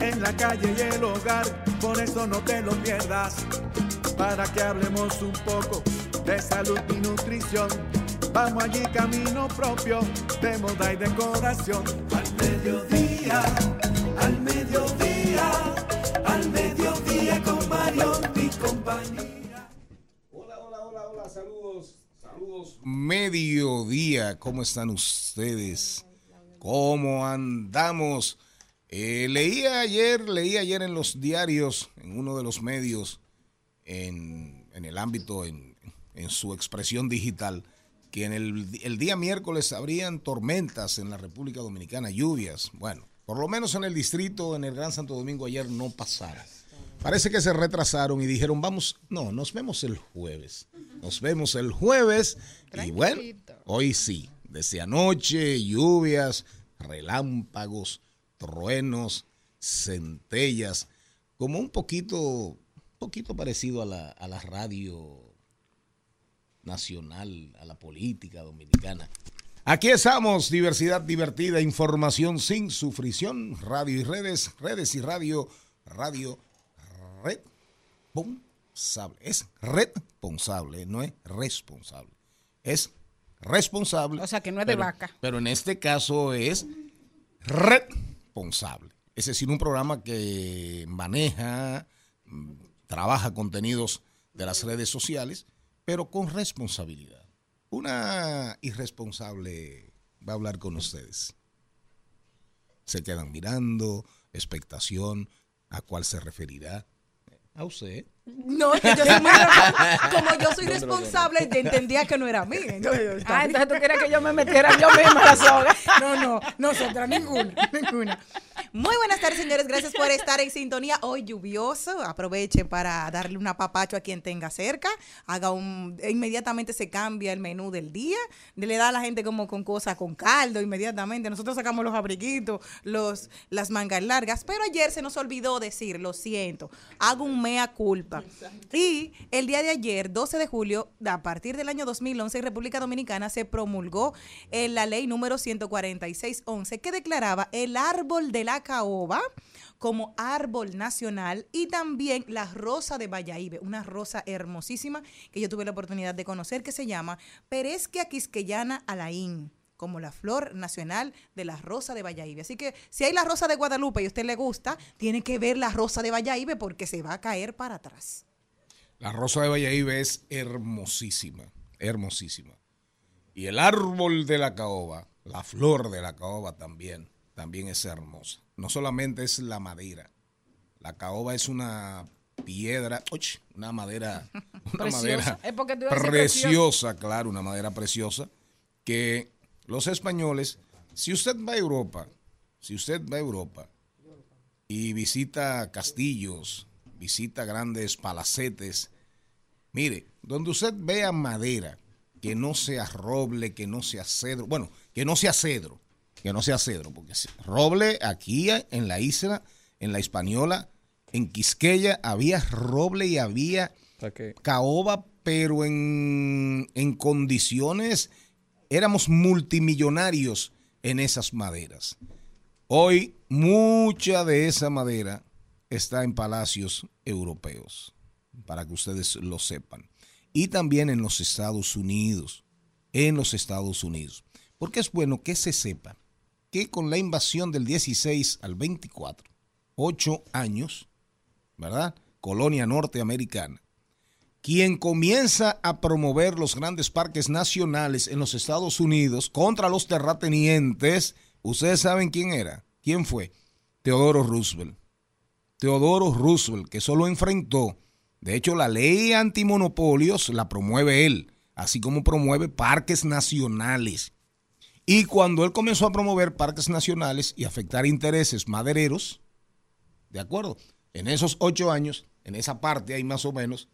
en la calle y el hogar, por eso no te lo pierdas. Para que hablemos un poco de salud y nutrición. Vamos allí camino propio de moda y decoración. Al mediodía, al mediodía, al mediodía con Mario y compañía. Mediodía, ¿cómo están ustedes? ¿Cómo andamos? Eh, leía ayer, leí ayer en los diarios, en uno de los medios, en, en el ámbito, en, en su expresión digital, que en el, el día miércoles habrían tormentas en la República Dominicana, lluvias. Bueno, por lo menos en el distrito, en el Gran Santo Domingo ayer no pasaron. Parece que se retrasaron y dijeron, vamos, no, nos vemos el jueves. Nos vemos el jueves. Y bueno, hoy sí, desde anoche, lluvias, relámpagos, truenos, centellas, como un poquito, un poquito parecido a la, a la radio nacional, a la política dominicana. Aquí estamos, diversidad divertida, información sin sufrición, radio y redes, redes y radio, radio responsable. Es responsable, no es responsable. Es responsable. O sea, que no es de pero- vaca. Pero en este caso es responsable. Es decir, un programa que maneja, mm, trabaja contenidos de las redes sociales, pero con responsabilidad. Una irresponsable va a hablar con ustedes. Se quedan mirando, expectación, ¿a cuál se referirá? A usted. No, es que yo soy muy. Como yo soy responsable, yo entendía que no era mí. Entonces, Ah, entonces tú quieres que yo me metiera yo misma la soga. No, no, nosotras ninguna, ninguna. Muy buenas tardes, señores. Gracias por estar en sintonía. Hoy lluvioso. Aproveche para darle un apapacho a quien tenga cerca. Haga un. Inmediatamente se cambia el menú del día. Le da a la gente como con cosas, con caldo, inmediatamente. Nosotros sacamos los abriguitos, los, las mangas largas. Pero ayer se nos olvidó decir, lo siento. Hago un mea culpa. Y el día de ayer, 12 de julio, a partir del año 2011, en República Dominicana se promulgó eh, la ley número 14611 que declaraba el árbol de la caoba como árbol nacional y también la rosa de Valladolid, una rosa hermosísima que yo tuve la oportunidad de conocer que se llama Peresquia quisqueyana alaín como la flor nacional de la rosa de Valladolid. Así que si hay la rosa de Guadalupe y a usted le gusta, tiene que ver la rosa de Valladolid porque se va a caer para atrás. La rosa de Valladolid es hermosísima, hermosísima. Y el árbol de la caoba, la flor de la caoba también, también es hermosa. No solamente es la madera. La caoba es una piedra, una madera, una Preciosa. madera preciosa, claro, una madera preciosa que los españoles, si usted va a Europa, si usted va a Europa y visita castillos, visita grandes palacetes, mire, donde usted vea madera, que no sea roble, que no sea cedro, bueno, que no sea cedro, que no sea cedro, porque roble aquí en la isla, en la Hispaniola, en Quisqueya, había roble y había caoba, pero en, en condiciones, éramos multimillonarios en esas maderas. Hoy mucha de esa madera está en palacios europeos, para que ustedes lo sepan. Y también en los Estados Unidos, en los Estados Unidos. Porque es bueno que se sepa que con la invasión del 16 al 24, ocho años, ¿verdad? Colonia norteamericana, quien comienza a promover los grandes parques nacionales en los Estados Unidos contra los terratenientes, ustedes saben quién era, quién fue, Teodoro Roosevelt. Teodoro Roosevelt, que solo enfrentó, de hecho la ley antimonopolios la promueve él, así como promueve parques nacionales. Y cuando él comenzó a promover parques nacionales y afectar intereses madereros, ¿de acuerdo? En esos ocho años, en esa parte hay más o menos,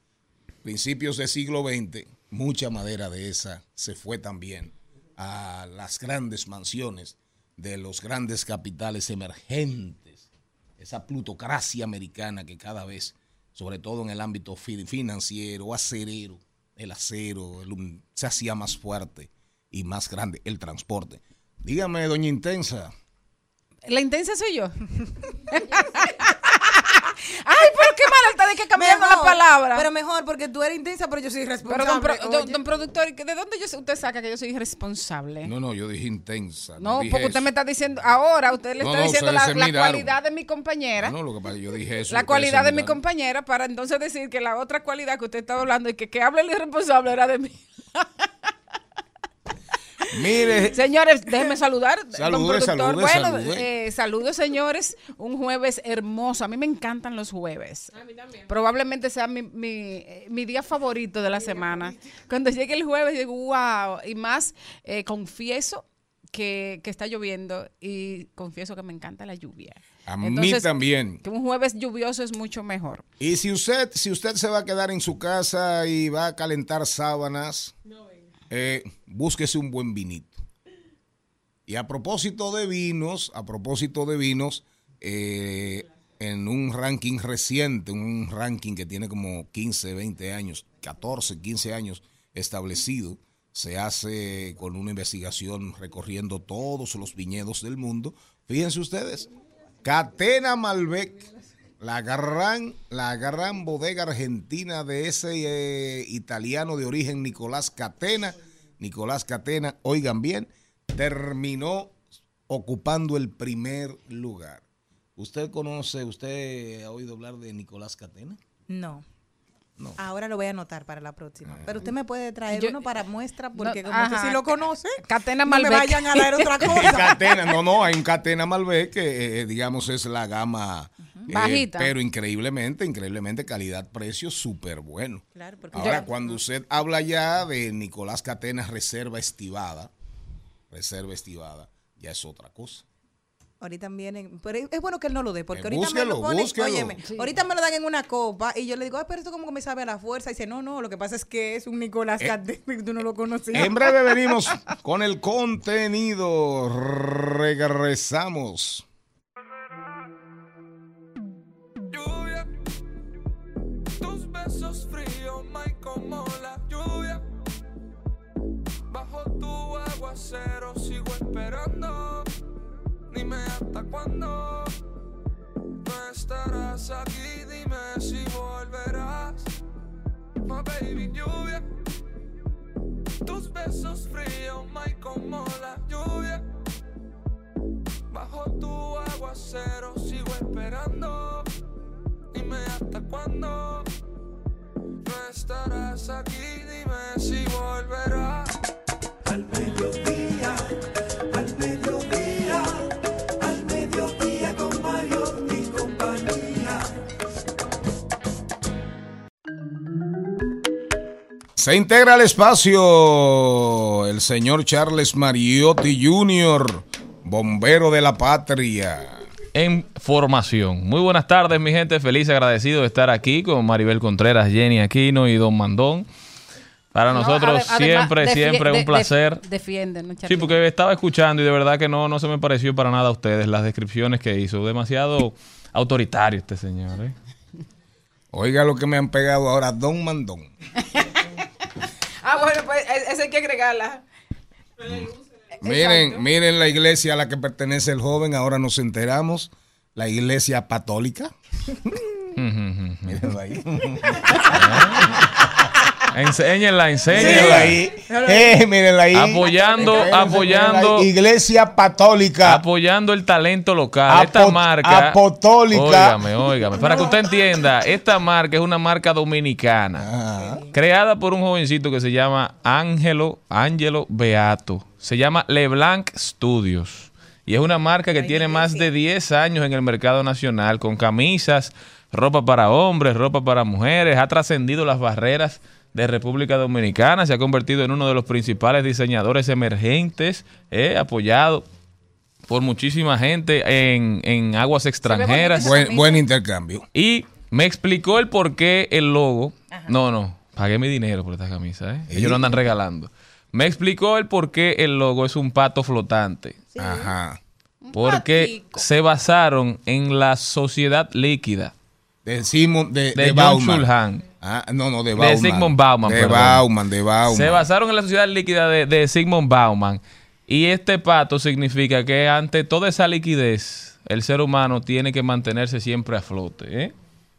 principios del siglo XX, mucha madera de esa se fue también a las grandes mansiones de los grandes capitales emergentes, esa plutocracia americana que cada vez, sobre todo en el ámbito fi- financiero, acerero, el acero, el se hacía más fuerte y más grande el transporte. Dígame, doña Intensa, La intensa soy yo. Ay, pero qué mal está de que cambiando la palabra. Pero mejor, porque tú eres intensa, pero yo soy Pero responsable. don, pro- don- don productor, ¿de dónde yo, usted saca que yo soy irresponsable? no, no, yo dije intensa. No, dije porque usted eso. me está diciendo, ahora usted le No, está no, diciendo la, la cualidad de mi compañera. No, lo que pasa, yo dije eso. la cualidad de mi compañera para entonces decir que la otra cualidad que usted estaba hablando y que, que hable el irresponsable era de mí. Mire, Señores, déjenme saludar. productor. salude, bueno, salude. eh, saludos, señores. Un jueves hermoso. A mí me encantan los jueves. A mí también. Probablemente sea mi, mi, eh, mi día favorito de la semana. Cuando llegue el jueves, digo, wow. Y más, eh, confieso que, que está lloviendo y confieso que me encanta la lluvia. A mí también. Que un jueves lluvioso es mucho mejor. y si usted, si usted se va a quedar en su casa y va a calentar sábanas, eh, búsquese un buen vinito. Y a propósito de vinos, a propósito de vinos, eh, en un ranking reciente, un ranking que tiene como 15, 20 años, 14, 15 años establecido, se hace con una investigación recorriendo todos los viñedos del mundo. Fíjense ustedes, Catena Malbec, la gran, la gran bodega argentina de ese eh, italiano de origen Nicolás Catena, Nicolás Catena, oigan bien, terminó ocupando el primer lugar. ¿Usted conoce, usted ha oído hablar de Nicolás Catena? No. No. Ahora lo voy a anotar para la próxima. Pero usted me puede traer Yo- uno para muestra, porque No, como usted ajá, sí lo conoce, Catena no me Malbec. vayan a dar otra cosa. Catena, no, no, hay un Catena Malbec que, eh, digamos, es la gama eh, Bajita. pero increíblemente, increíblemente calidad-precio súper bueno. Claro, porque Ahora, yo- cuando usted habla ya de Nicolás Catena Reserva Estivada, Reserva Estivada, ya es otra cosa. Ahorita vienen, pero es- bueno que él no lo dé, porque Eh, ahorita me lo ponen, óyeme, ahorita me lo dan en una copa y yo le digo, ay, pero esto como que me sabe a la fuerza. Y dice, no, no, lo que pasa es que es un Nicolás Eh, tú no lo conocías. En breve venimos con el contenido. Regresamos. lluvia. Tus besos fríos, my como la lluvia. Bajo tu aguacero sigo. Dime hasta cuándo. No estarás aquí, dime si volverás. My baby lluvia. Tus besos fríos, my como la lluvia. Bajo tu aguacero sigo esperando. Dime hasta cuándo. No estarás aquí, dime si volverás. Al mediodía, Se integra al espacio el señor Charles Mariotti Jr., bombero de la patria. en formación. Muy buenas tardes, mi gente. Feliz y agradecido de estar aquí con Maribel Contreras, Jenny Aquino y Don Mandón. Para No, nosotros siempre, defi- siempre de- un placer. de- defienden, no Sí, porque estaba escuchando y de verdad que no, no se me pareció para nada a ustedes las descripciones que hizo. Demasiado autoritario este señor. ¿eh? Oiga lo que me han pegado ahora, Don Mandón. Ah, bueno, pues e- esa hay que agregarla. Miren, miren la iglesia a la que pertenece el joven, ahora nos enteramos, la iglesia católica. Mírenlo ahí. Enséñenla, Mírenla enséñenla. ahí. Eh, mírenla ahí. Apoyando, Mírenla apoyando. ahí. Iglesia católica. Apoyando el talento local. esta Apo- marca. apostólica. Óigame, óigame. Para que usted entienda, esta marca es una marca dominicana. Ajá. Creada por un jovencito que se llama Ángelo, Ángelo Beato. Se llama LeBlanc Studios. Y es una marca que tiene más de 10 años en el mercado nacional, con camisas, ropa para hombres, ropa para mujeres. Ha trascendido las barreras de República Dominicana. Se ha convertido en uno de los principales diseñadores emergentes, eh, apoyado por muchísima gente en, en aguas extranjeras. Buen, buen intercambio. Y me explicó el por qué el logo. No, no, pagué mi dinero por esta camisa, ¿eh? Ellos lo andan regalando. Me explicó el por qué el logo es un pato flotante. Ajá. Porque patico. se basaron en la sociedad líquida De Simon, de, de, de John Bauman. Schulhan. Ah, no, no, de De Bauman. Sigmund Bauman, De perdón. Bauman, de Bauman. Se basaron en la sociedad líquida de, de Sigmund Bauman. Y este pato significa que ante toda esa liquidez, el ser humano tiene que mantenerse siempre a flote. ¿eh?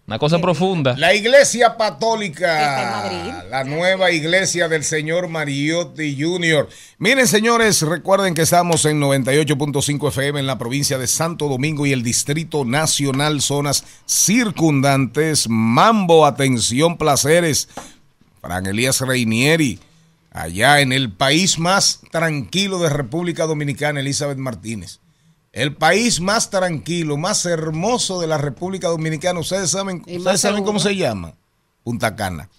Una cosa profunda. La iglesia católica, la nueva iglesia del señor Mariotti Jr. Miren, señores, recuerden que estamos en 98.5 FM en la provincia de Santo Domingo y el Distrito Nacional, zonas circundantes. Mambo, atención, placeres. Fran Elías Reinieri, allá en el país más tranquilo de República Dominicana, Elizabeth Martínez. El país más tranquilo, más hermoso de la República Dominicana. Ustedes saben, ustedes saben cómo se llama. Punta Cana.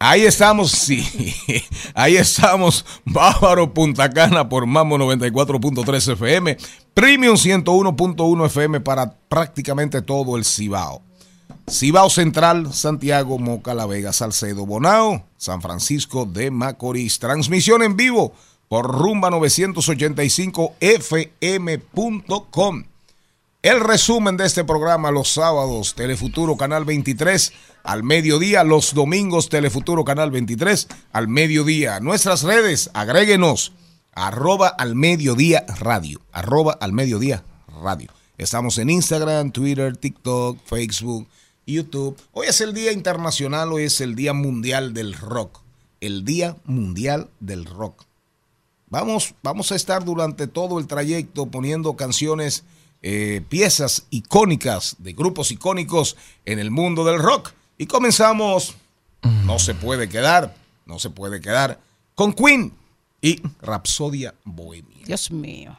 Ahí estamos, sí. Ahí estamos, Bávaro Punta Cana por Mambo 94.3 FM, Premium 101.1 FM para prácticamente todo el Cibao. Cibao Central, Santiago, Moca, La Vega, Salcedo, Bonao, San Francisco de Macorís. Transmisión en vivo por rumba 985 fm.com. El resumen de este programa los sábados, Telefuturo Canal 23 al mediodía, los domingos, Telefuturo Canal 23 al mediodía. Nuestras redes, agréguenos, arroba al mediodía radio, arroba al mediodía radio. Estamos en Instagram, Twitter, TikTok, Facebook, YouTube. Hoy es el Día Internacional, hoy es el Día Mundial del Rock. El Día Mundial del Rock. Vamos, vamos a estar durante todo el trayecto poniendo canciones, eh, piezas icónicas de grupos icónicos en el mundo del rock. Y comenzamos, no se puede quedar, no se puede quedar, con Queen y Rapsodia Bohemia. Dios mío.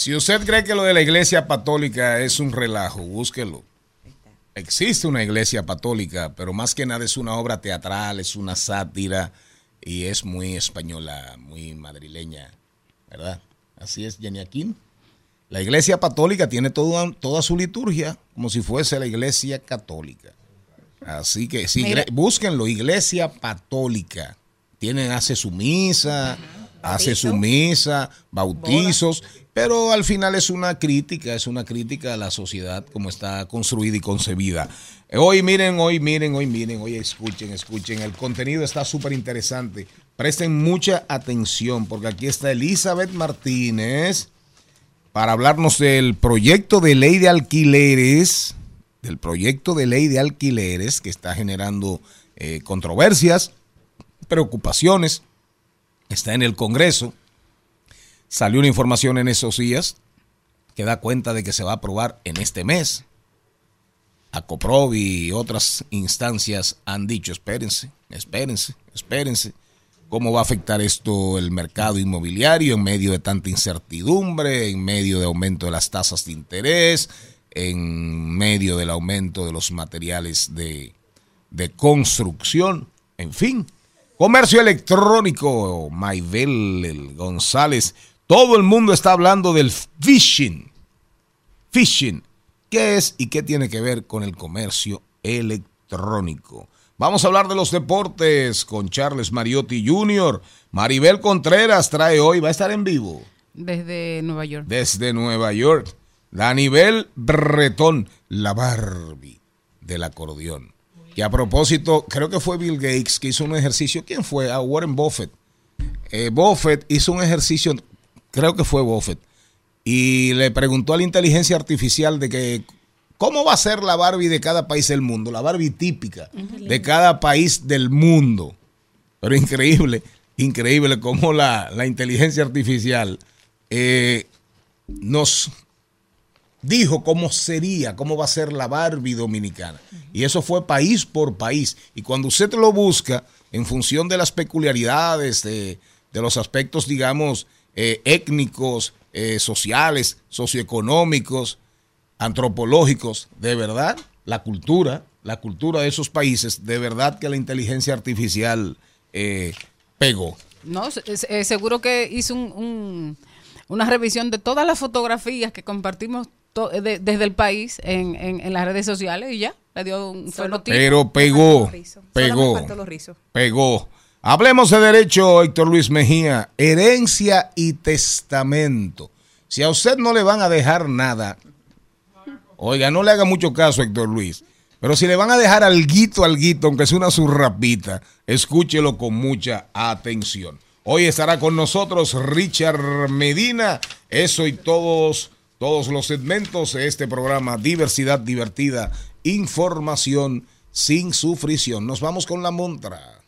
Si usted cree que lo de la iglesia católica es un relajo, búsquelo. Existe una iglesia católica, pero más que nada es una obra teatral, es una sátira y es muy española, muy madrileña, ¿verdad? Así es, Jenny. La iglesia católica tiene toda, toda su liturgia como si fuese la iglesia católica. Así que sí, Mira. búsquenlo, iglesia católica. Tienen, hace su misa, hace su misa, bautizos, pero al final es una crítica, es una crítica a la sociedad como está construida y concebida. Hoy miren, hoy miren, hoy miren, hoy escuchen, escuchen, el contenido está súper interesante. Presten mucha atención porque aquí está Elizabeth Martínez para hablarnos del proyecto de ley de alquileres, del proyecto de ley de alquileres que está generando eh, controversias, preocupaciones, está en el Congreso. Salió una información en esos días que da cuenta de que se va a aprobar en este mes. Acoprov y otras instancias han dicho, espérense, espérense, espérense, cómo va a afectar esto el mercado inmobiliario en medio de tanta incertidumbre, en medio de aumento de las tasas de interés, en medio del aumento de los materiales de, de construcción, en fin. Comercio electrónico, Maybel el González, todo el mundo está hablando del phishing. Phishing, ¿qué es y qué tiene que ver con el comercio electrónico? Vamos a hablar de los deportes con Charles Mariotti Jr. Maribel Contreras trae hoy, va a estar en vivo Desde Nueva York. desde Nueva York. La nivel Bretón, la Barbie del acordeón. Que a propósito, creo que fue Bill Gates que hizo un ejercicio. ¿Quién fue? A Warren Buffett. Eh, Buffett hizo un ejercicio, creo que fue Buffett, y le preguntó a la inteligencia artificial de que cómo va a ser la Barbie de cada país del mundo, la Barbie típica de cada país del mundo. Pero increíble, increíble cómo la, la inteligencia artificial eh, nos dijo cómo sería, cómo va a ser la Barbie dominicana. Y eso fue país por país. Y cuando usted lo busca, en función de las peculiaridades, de, de los aspectos, digamos, eh, étnicos, eh, sociales, socioeconómicos, antropológicos, de verdad, la cultura, la cultura de esos países, de verdad que la inteligencia artificial eh, pegó. No, eh, seguro que hizo un- un- una revisión de todas las fotografías que compartimos de- desde el país en, en- en las redes sociales y ya, le dio un fenotipo. Pero pegó, Solo me pegó. faltó los rizos. Pegó. Hablemos de derecho, Héctor Luis Mejía. Herencia y testamento. Si a usted no le van a dejar nada, oiga, no le haga mucho caso, Héctor Luis. Pero si le van a dejar alguito, alguito, aunque sea una surrapita, escúchelo con mucha atención. Hoy estará con nosotros Richard Medina. Eso y todos, todos los segmentos de este programa. Diversidad divertida, información sin sufrición. Nos vamos con la montra.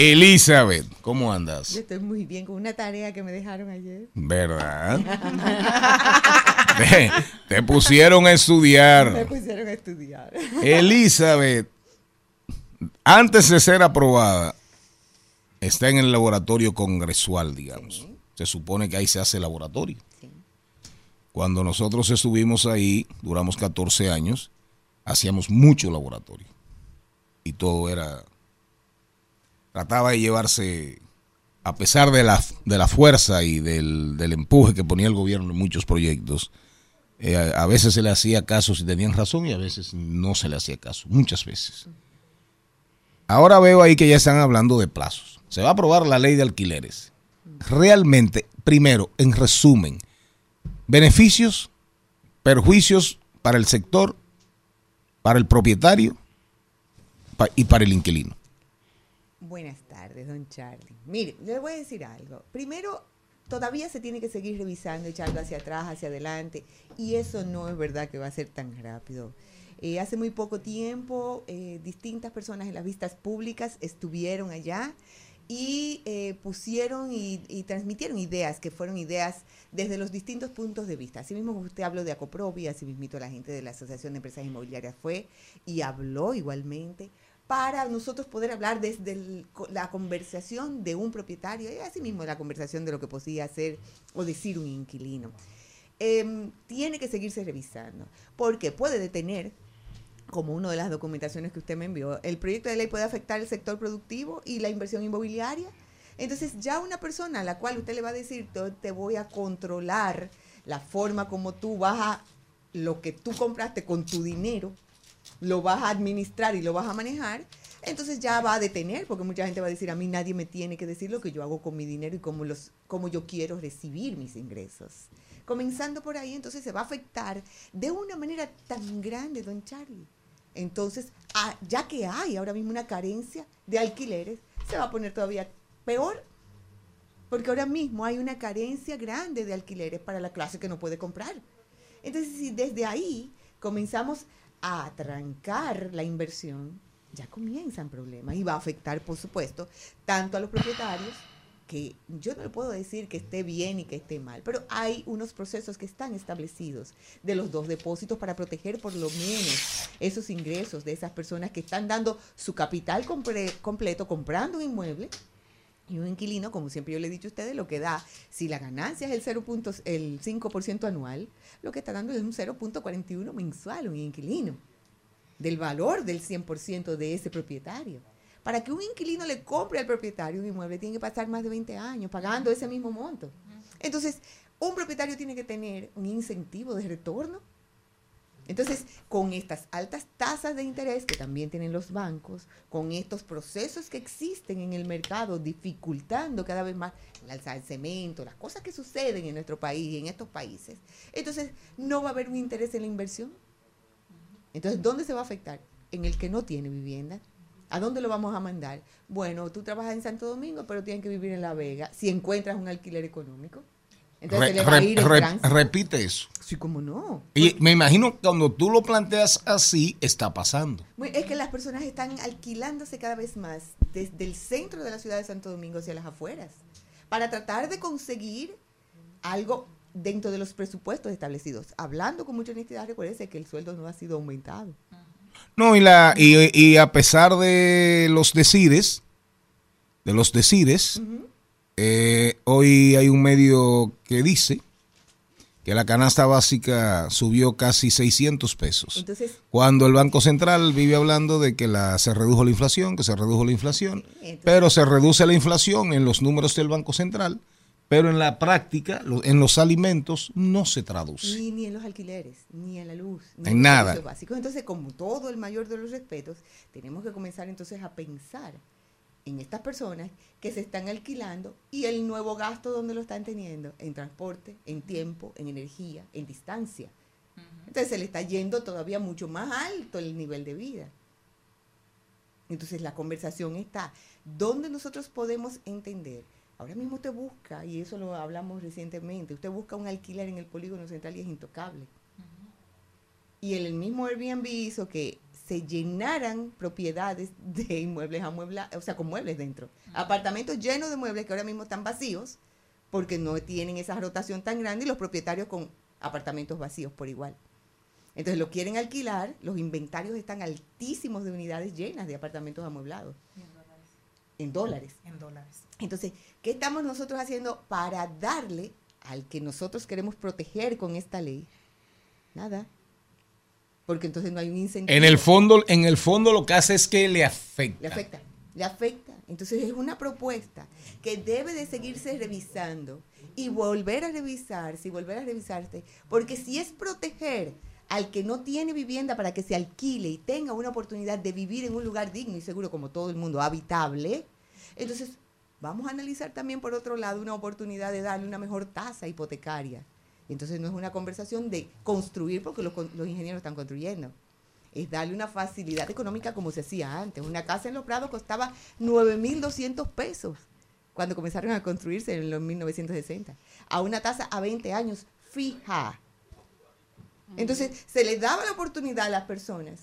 Elizabeth, ¿cómo andas? Yo estoy muy bien con una tarea que me dejaron ayer. ¿Verdad? te, te pusieron a estudiar. Me pusieron a estudiar. Elizabeth, antes de ser aprobada, está en el laboratorio congresual, digamos. Se supone que ahí se hace laboratorio. Cuando nosotros estuvimos ahí, duramos 14 años, hacíamos mucho laboratorio. Y todo era... Trataba de llevarse, a pesar de la, de la fuerza y del, del empuje que ponía el gobierno en muchos proyectos, eh, a, a veces se le hacía caso si tenían razón y a veces no se le hacía caso, muchas veces. Ahora veo ahí que ya están hablando de plazos. Se va a aprobar la ley de alquileres. Realmente, primero, en resumen, beneficios, perjuicios para el sector, para el propietario y para el inquilino. Charlie. Mire, yo le voy a decir algo. Primero, todavía se tiene que seguir revisando, echando hacia atrás, hacia adelante, y eso no es verdad que va a ser tan rápido. Eh, hace muy poco tiempo, eh, distintas personas en las vistas públicas estuvieron allá y eh, pusieron y, transmitieron ideas que fueron ideas desde los distintos puntos de vista. Así mismo usted habló de Acoprobi, así mismito la gente de la Asociación de Empresas Inmobiliarias fue y habló igualmente para nosotros poder hablar desde la conversación de un propietario y así mismo la conversación de lo que podía hacer o decir un inquilino. Em, tiene que seguirse revisando porque puede detener como una de las documentaciones que usted me envió, el proyecto de ley puede afectar el sector productivo y la inversión inmobiliaria. Entonces, ya una persona a la cual usted le va a decir, "Te- te voy a controlar la forma como tú vas a, lo que tú compraste con tu dinero, lo vas a administrar y lo vas a manejar, entonces ya va a detener, porque mucha gente va a decir, a mí nadie me tiene que decir lo que yo hago con mi dinero y cómo, los, cómo yo quiero recibir mis ingresos. Comenzando por ahí, entonces se va a afectar de una manera tan grande, don Charlie, Entonces, ah, ya que hay ahora mismo una carencia de alquileres, se va a poner todavía peor. Porque ahora mismo hay una carencia grande de alquileres para la clase que no puede comprar. Entonces, si desde ahí comenzamos a trancar la inversión, ya comienzan problemas y va a afectar, por supuesto, tanto a los propietarios, que yo no le puedo decir que esté bien y que esté mal, pero hay unos procesos que están establecidos de los dos depósitos para proteger por lo menos esos ingresos de esas personas que están dando su capital completo comprando un inmueble y un inquilino, como siempre yo le he dicho a ustedes, lo que da, si la ganancia es el 0. punto- el 5% anual, lo que está dando es un 0.41 mensual un inquilino del valor del 100% de ese propietario. Para que un inquilino le compre al propietario un inmueble, tiene que pasar más de 20 años pagando ese mismo monto. Entonces, un propietario tiene que tener un incentivo de retorno. Entonces, con estas altas tasas de interés que también tienen los bancos, con estos procesos que existen en el mercado, dificultando cada vez más el alza del cemento, las cosas que suceden en nuestro país y en estos países, entonces no va a haber un interés en la inversión. Entonces, ¿dónde se va a afectar? En el que no tiene vivienda. ¿A dónde lo vamos a mandar? Bueno, tú trabajas en Santo Domingo, pero tienes que vivir en La Vega si encuentras un alquiler económico. Entonces, Re- se le va a ir el repite eso. Sí, cómo no. Y me imagino que cuando tú lo planteas así, está pasando. Es que las personas están alquilándose cada vez más desde el centro de la ciudad de Santo Domingo hacia las afueras para tratar de conseguir algo dentro de los presupuestos establecidos. Hablando con mucha honestidad, recuérdese que el sueldo no ha sido aumentado. No, y, la, y, y a pesar de los decires, de los decires, eh, hoy hay un medio que dice que la canasta básica subió casi 600 pesos. Entonces, Cuando el Banco Central vive hablando de que la, se redujo la inflación, que se redujo la inflación, entonces- pero se reduce la inflación en los números del Banco Central, pero en la práctica, en los alimentos, no se traduce. ni, ni en los alquileres, ni en la luz, ni En los nada. básicos. Entonces, como todo el mayor de los respetos, tenemos que comenzar entonces a pensar en estas personas que se están alquilando y el nuevo gasto donde lo están teniendo, en transporte, en tiempo, en energía, en distancia. Entonces se le está yendo todavía mucho más alto el nivel de vida. Entonces la conversación está, ¿dónde nosotros podemos entender? Ahora mismo usted busca, y eso lo hablamos recientemente, usted busca un alquiler en el polígono central y es intocable. Y el mismo Airbnb hizo que se llenaran propiedades de inmuebles amueblados, o sea, con muebles dentro. Apartamentos llenos de muebles que ahora mismo están vacíos porque no tienen esa rotación tan grande y los propietarios con apartamentos vacíos por igual. Entonces lo quieren alquilar, los inventarios están altísimos de unidades llenas de apartamentos amueblados. En dólares. En dólares. Entonces, ¿qué estamos nosotros haciendo para darle al que nosotros queremos proteger con esta ley? Nada. Porque entonces no hay un incentivo. En el fondo, en el fondo lo que hace es que le afecta. Le afecta, le afecta. Entonces es una propuesta que debe de seguirse revisando y volver a revisarse y volver a revisarse. Porque si es proteger al que no tiene vivienda para que se alquile y tenga una oportunidad de vivir en un lugar digno y seguro como todo el mundo, habitable, entonces vamos a analizar también por otro lado una oportunidad de darle una mejor tasa hipotecaria. Entonces no es una conversación de construir porque los, ingenieros están construyendo es darle una facilidad económica como se hacía antes. Una casa en Los Prados costaba 9.200 pesos cuando comenzaron a construirse en los 1960, a una tasa a 20 años fija. Entonces, se les daba la oportunidad a las personas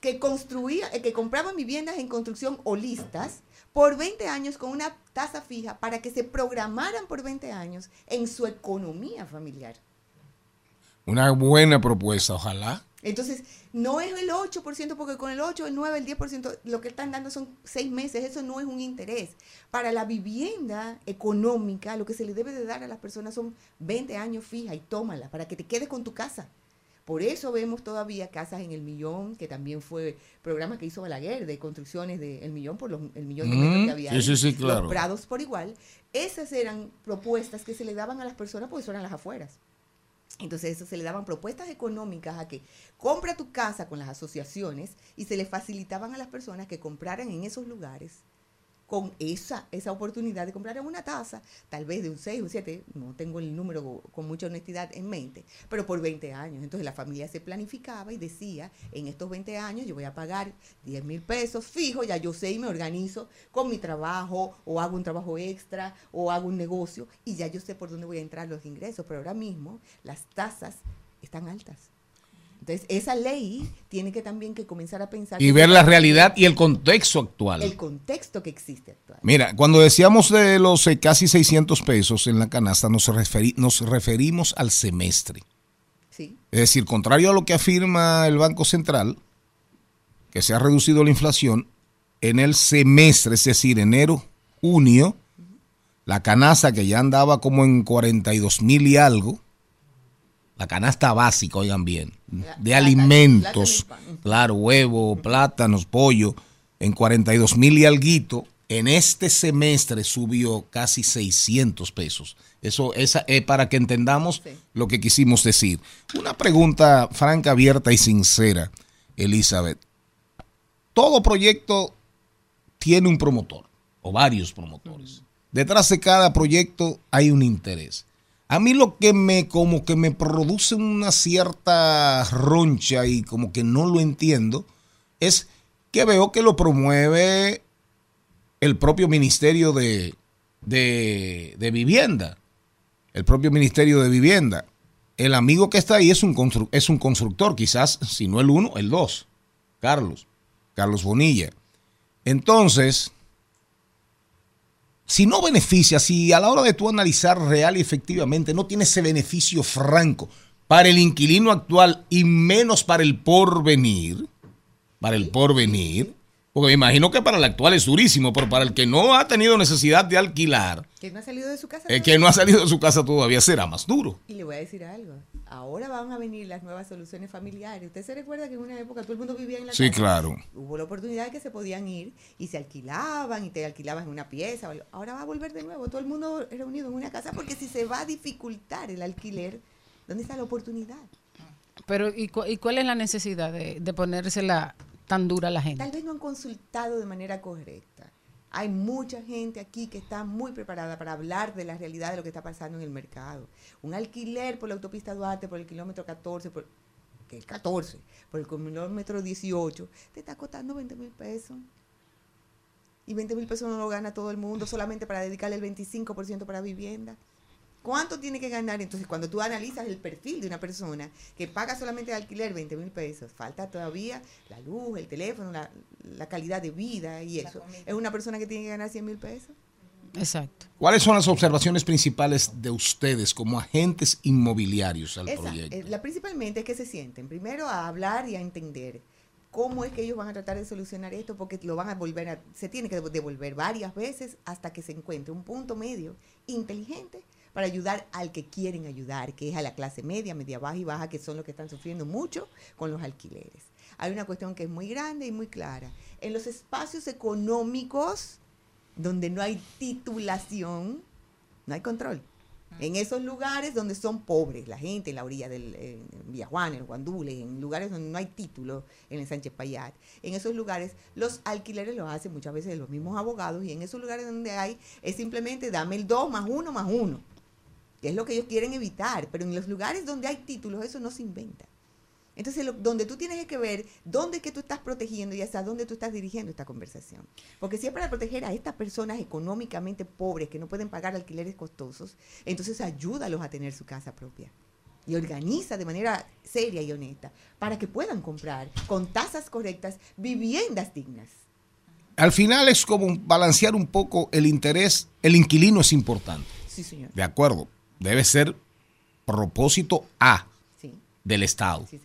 que construían, eh, que compraban viviendas en construcción o listas por 20 años con una tasa fija para que se programaran por 20 años en su economía familiar. Una buena propuesta, ojalá. Entonces, no es el 8%, porque con el 8, el 9, el 10%, lo que están dando son seis meses, eso no es un interés. Para la vivienda económica, lo que se le debe de dar a las personas son 20 años fija y tómala para que te quedes con tu casa. Por eso vemos todavía casas en el millón, que también fue programa que hizo Balaguer de construcciones de el millón por los, el millón de Mm, metros que había. sí, ahí. sí, sí, claro. Los prados por igual. Esas eran propuestas que se le daban a las personas porque eso eran las afueras. Entonces eso se le daban propuestas económicas a que compra tu casa con las asociaciones y se le facilitaban a las personas que compraran en esos lugares con esa, esa oportunidad de comprar una tasa, tal vez de un 6 o un 7, no tengo el número con mucha honestidad en mente, pero por 20 años. Entonces la familia se planificaba y decía, en estos 20 años yo voy a pagar 10 mil pesos fijo, ya yo sé y me organizo con mi trabajo o hago un trabajo extra o hago un negocio y ya yo sé por dónde voy a entrar los ingresos, pero ahora mismo las tasas están altas. Entonces, esa ley tiene que también que comenzar a pensar Y ver la realidad y el contexto actual. el contexto que existe actual. Mira, cuando decíamos de los eh, casi 600 pesos en la canasta, nos, referi- nos referimos al semestre. Sí. Es decir, contrario a lo que afirma el Banco Central, que se ha reducido la inflación, en el semestre, es decir, enero, junio, la canasta que ya andaba como en 42 mil y algo, la canasta básica, oigan bien, de alimentos, claro, huevo, plátanos, pollo, en 42 mil y alguito, en este semestre subió casi 600 pesos. Eso esa, es para que entendamos Sí. lo que quisimos decir. Una pregunta franca, abierta y sincera, Elizabeth. Todo proyecto tiene un promotor o varios promotores. Detrás de cada proyecto hay un interés. A mí lo que me como que me produce una cierta roncha y como que no lo entiendo es que veo que lo promueve el propio Ministerio de, de, Vivienda. El propio Ministerio de Vivienda. El amigo que está ahí es un, es un constructor, quizás, si no el uno, el dos. Carlos. Carlos Bonilla. Entonces, si no beneficia, si a la hora de tú analizar real y efectivamente no tiene ese beneficio franco para el inquilino actual y menos para el porvenir, para el porvenir, porque me imagino que para el actual es durísimo, pero para el que no ha tenido necesidad de alquilar, Que no ha salido de su casa. el que no ha salido de su casa todavía será más duro. Y le voy a decir algo. Ahora van a venir las nuevas soluciones familiares. Usted se recuerda que en una época todo el mundo vivía en la Sí, casa. claro. Hubo la oportunidad de que se podían ir y se alquilaban y te alquilabas en una pieza. Ahora va a volver de nuevo. Todo el mundo reunido en una casa porque si se va a dificultar el alquiler, ¿dónde está la oportunidad? Pero, ¿y, cu- y cuál es la necesidad de, de ponérsela tan dura la gente? Tal vez no han consultado de manera correcta. Hay mucha gente aquí que está muy preparada para hablar de la realidad de lo que está pasando en el mercado. Un alquiler por la autopista Duarte, por el kilómetro 14, por, que es 14, por el kilómetro 18, te está costando 20 mil pesos. Y 20 mil pesos no lo gana todo el mundo solamente para dedicarle el 25% para vivienda. ¿Cuánto tiene que ganar? Entonces, cuando tú analizas el perfil de una persona que paga solamente de alquiler 20 mil pesos, falta todavía la luz, el teléfono, la, la calidad de vida y eso. Es una persona que tiene que ganar 100 mil pesos. Exacto. ¿Cuáles son las observaciones principales de ustedes como agentes inmobiliarios al Esa, proyecto? eh, la principalmente es que se sienten primero a hablar y a entender cómo es que ellos van a tratar de solucionar esto porque lo van a volver a, se tiene que devolver varias veces hasta que se encuentre un punto medio inteligente para ayudar al que quieren ayudar, que es a la clase media, media baja y baja, que son los que están sufriendo mucho con los alquileres. Hay una cuestión que es muy grande y muy clara. En los espacios económicos donde no hay titulación, no hay control. En esos lugares donde son pobres, la gente en la orilla del eh, en Villajuana, en Guandule, en lugares donde no hay título, en el Sánchez Payat, en esos lugares los alquileres los hacen muchas veces los mismos abogados y en esos lugares donde hay es simplemente dame el 2 más 1 más 1, que es lo que ellos quieren evitar, pero en los lugares donde hay títulos eso no se inventa. Entonces, lo- donde tú tienes que ver dónde es que tú estás protegiendo y hasta dónde tú estás dirigiendo esta conversación. Porque si es para proteger a estas personas económicamente pobres que no pueden pagar alquileres costosos, entonces ayúdalos a tener su casa propia. Y organiza de manera seria y honesta para que puedan comprar con tasas correctas viviendas dignas. Al final es como balancear un poco el interés, el inquilino es importante, Sí, señor. de acuerdo, debe ser propósito A Sí, del Estado. sí.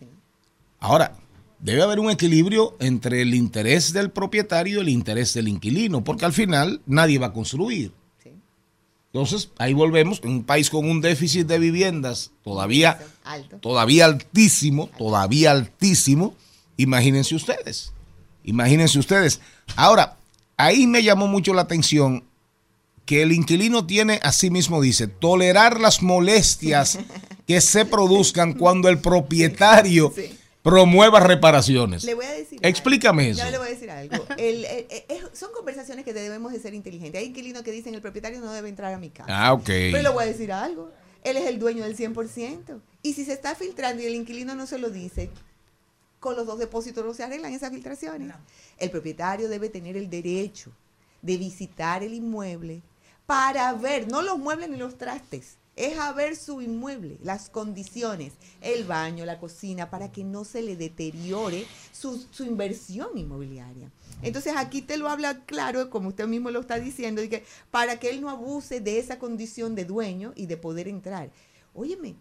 Ahora, debe haber un equilibrio entre el interés del propietario y el interés del inquilino, porque al final nadie va a construir. Entonces, ahí volvemos, en un país con un déficit de viviendas todavía, Alto. todavía altísimo, todavía altísimo, imagínense ustedes, imagínense ustedes. Ahora, ahí me llamó mucho la atención que el inquilino tiene, así mismo dice, tolerar las molestias que se produzcan cuando el propietario Sí. promueva reparaciones. Le voy a decir. Explícame algo. eso. Yo le voy a decir algo. El- el- el- es- son conversaciones que debemos de ser inteligentes. Hay inquilinos que dicen el propietario no debe entrar a mi casa. Ah, ok. Pero le voy a decir algo. Él es el dueño del 100%. Y si se está filtrando y el inquilino no se lo dice, con los dos depósitos no se arreglan esas filtraciones. El propietario debe tener el derecho de visitar el inmueble para ver, no los muebles ni los trastes, es a ver su inmueble, las condiciones, el baño, la cocina, para que no se le deteriore su, su inversión inmobiliaria. Entonces aquí te lo habla claro, como usted mismo lo está diciendo, de que para que él no abuse de esa condición de dueño y de poder entrar. Óyeme,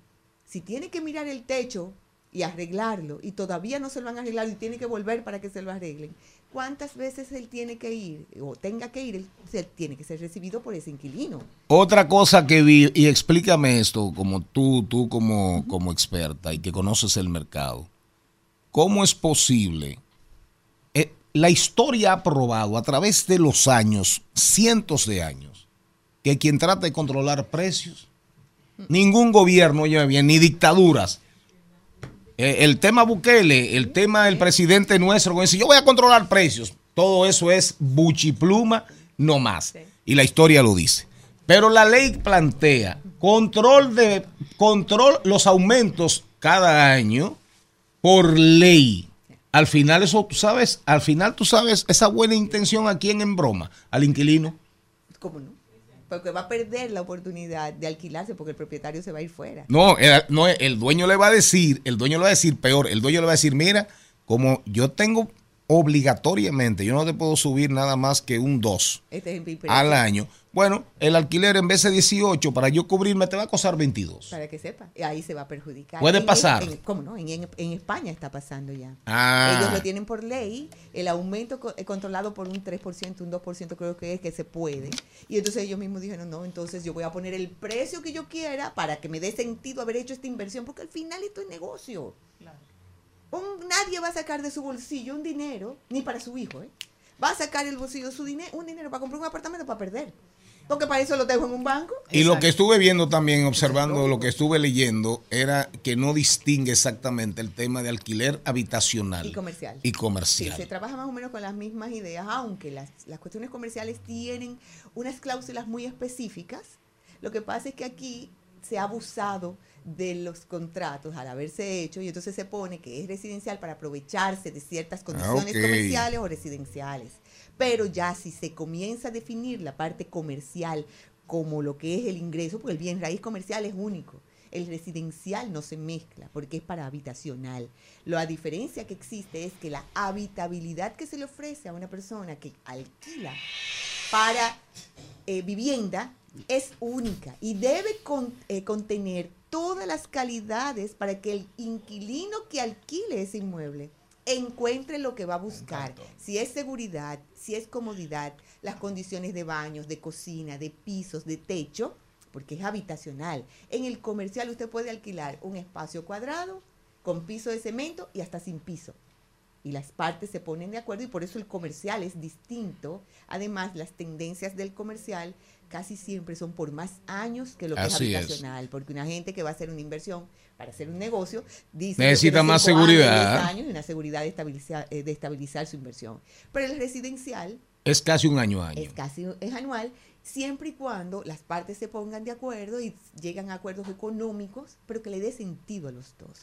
si tiene que mirar el techo y arreglarlo y todavía no se lo han arreglado y tiene que volver para que se lo arreglen, ¿cuántas veces él tiene que ir o tenga que ir? Él tiene que ser recibido por ese inquilino. Otra cosa que vi, y explícame esto, como tú, tú como, como experta y que conoces el mercado, ¿cómo es posible? Eh, la historia ha probado a través de los años, cientos de años, que quien trata de controlar precios, ningún gobierno, oye bien, ni dictaduras. Eh, el tema Bukele, el tema del presidente nuestro, que dice, yo voy a controlar precios. Todo eso es buchipluma, no más. Y la historia lo dice. Pero la ley plantea control de control los aumentos cada año por ley. Al final eso tú sabes, al final tú sabes esa buena intención a quién en broma, al inquilino. ¿Cómo no? Porque va a perder la oportunidad de alquilarse porque el propietario se va a ir fuera. No, el, no, el dueño le va a decir, el dueño le va a decir peor, el dueño le va a decir, mira, como yo tengo obligatoriamente, yo no te puedo subir nada más que un 2 Este es al año. Bueno, el alquiler en vez de 18 para yo cubrirme te va a costar 22. Para que sepa. Y ahí se va a perjudicar. Puede En- pasar. en- ¿Cómo no? En, en- España está pasando ya. Ah. Ellos lo tienen por ley, el aumento co- eh, controlado por un 3%, un 2% creo que es que se puede. Y entonces ellos mismos dijeron, no, entonces yo voy a poner el precio que yo quiera para que me dé sentido haber hecho esta inversión, porque al final esto es negocio. Un- nadie va a sacar de su bolsillo un dinero, ni para su hijo, ¿eh? Va a sacar el bolsillo su dinero, un dinero para comprar un apartamento para perder. Porque para eso lo tengo en un banco. Y lo que estuve viendo también, observando lo que estuve leyendo, era que no distingue exactamente el tema de alquiler habitacional Y comercial. y Sí, comercial. se trabaja más o menos con las mismas ideas, aunque las, las cuestiones comerciales tienen unas cláusulas muy específicas. Lo que pasa es que aquí se ha abusado de los contratos al haberse hecho y entonces se pone que es residencial para aprovecharse de ciertas condiciones ok. comerciales o residenciales. Pero ya si se comienza a definir la parte comercial como lo que es el ingreso, porque el bien raíz comercial es único. El residencial no se mezcla porque es para habitacional. La diferencia que existe es que la habitabilidad que se le ofrece a una persona que alquila para eh, vivienda es única y debe con- eh, contener todas las calidades para que el inquilino que alquile ese inmueble encuentre lo que va a buscar. Si es seguridad, si es comodidad, las condiciones de baños, de cocina, de pisos, de techo, porque es habitacional. En el comercial usted puede alquilar un espacio cuadrado con piso de cemento y hasta sin piso y las partes se ponen de acuerdo y por eso el comercial es distinto. Además, las tendencias del comercial casi siempre son por más años que lo que Así es es. habitacional, porque una gente que va a hacer una inversión para hacer un negocio dice Necesita más años, seguridad. 10 años y una seguridad de estabilizar, eh, de estabilizar su inversión. Pero el residencial Es casi un año a año. es casi es anual siempre y cuando las partes se pongan de acuerdo y llegan a acuerdos económicos, pero que le dé sentido a los dos.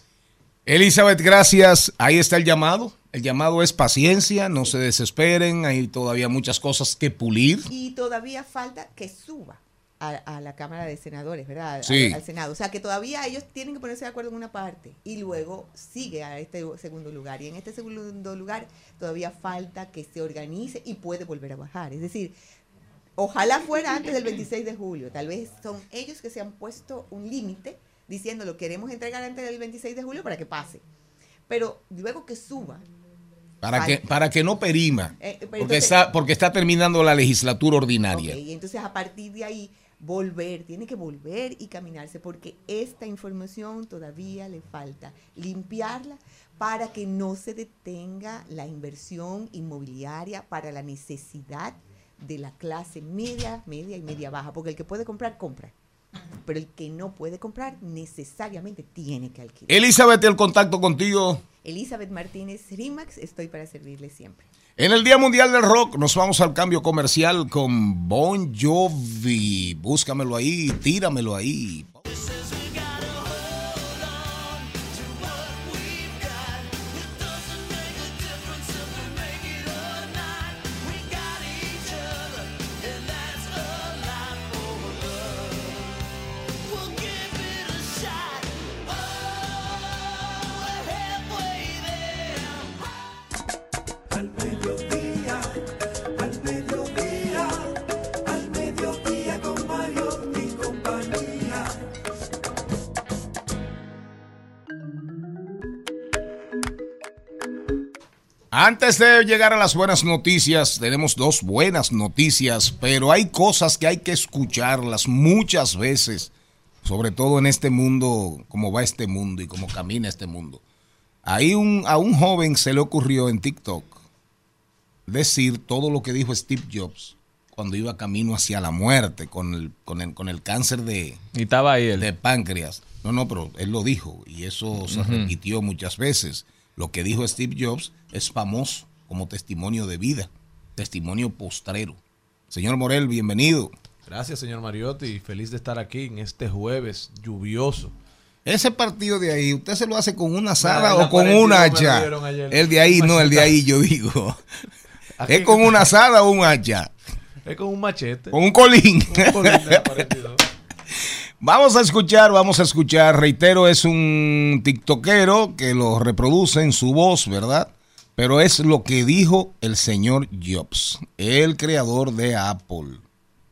Elizabeth, gracias. Ahí está el llamado. El llamado es paciencia, no se desesperen, hay todavía muchas cosas que pulir. Y todavía falta que suba a, a la Cámara de Senadores, ¿verdad? Al- Sí. Al, Senado. O sea, que todavía ellos tienen que ponerse de acuerdo en una parte y luego sigue a este segundo lugar. Y en este segundo lugar todavía falta que se organice y puede volver a bajar. Es decir, ojalá fuera antes del 26 de julio. Tal vez son ellos que se han puesto un límite diciendo lo queremos entregar antes del 26 de julio para que pase. Pero luego que suba, Para que, para que no perima, Eh, pero porque, entonces- está, porque está terminando la legislatura ordinaria. Y entonces a partir de ahí volver, tiene que volver y caminarse porque esta información todavía le falta limpiarla para que no se detenga la inversión inmobiliaria para la necesidad de la clase media, media y media baja, porque el que puede comprar, compra. Pero el que no puede comprar necesariamente tiene que alquilar. Elizabeth, el contacto contigo. Elizabeth Martínez Rimax, estoy para servirle siempre. En el Día Mundial del Rock nos vamos al cambio comercial con Bon Jovi. Búscamelo ahí, tíramelo ahí. Antes de llegar a las buenas noticias, tenemos dos buenas noticias, pero hay cosas que hay que escucharlas muchas veces, sobre todo en este mundo, cómo va este mundo y cómo camina este mundo. Ahí un, a un joven se le ocurrió en TikTok decir todo lo que dijo Steve Jobs cuando iba camino hacia la muerte con el, con el, con el cáncer de, Y estaba ahí él. de páncreas. No, no, pero él lo dijo y eso se repitió muchas veces. Lo que dijo Steve Jobs es famoso como testimonio de vida, testimonio postrero. Señor Morel, bienvenido. Gracias, señor Mariotti. Feliz de estar aquí en este jueves lluvioso. Ese partido de ahí, ¿usted se lo hace con una asada o con 42 un me hacha? El de ahí, no, el de ahí, yo digo. ¿Es con una asada o un hacha? Es con un machete. Con un colín. Un colín de la 42. Vamos a escuchar, vamos a escuchar. Reitero, es un tiktokero que lo reproduce en su voz, ¿verdad? Pero es lo que dijo el señor Jobs, el creador de Apple.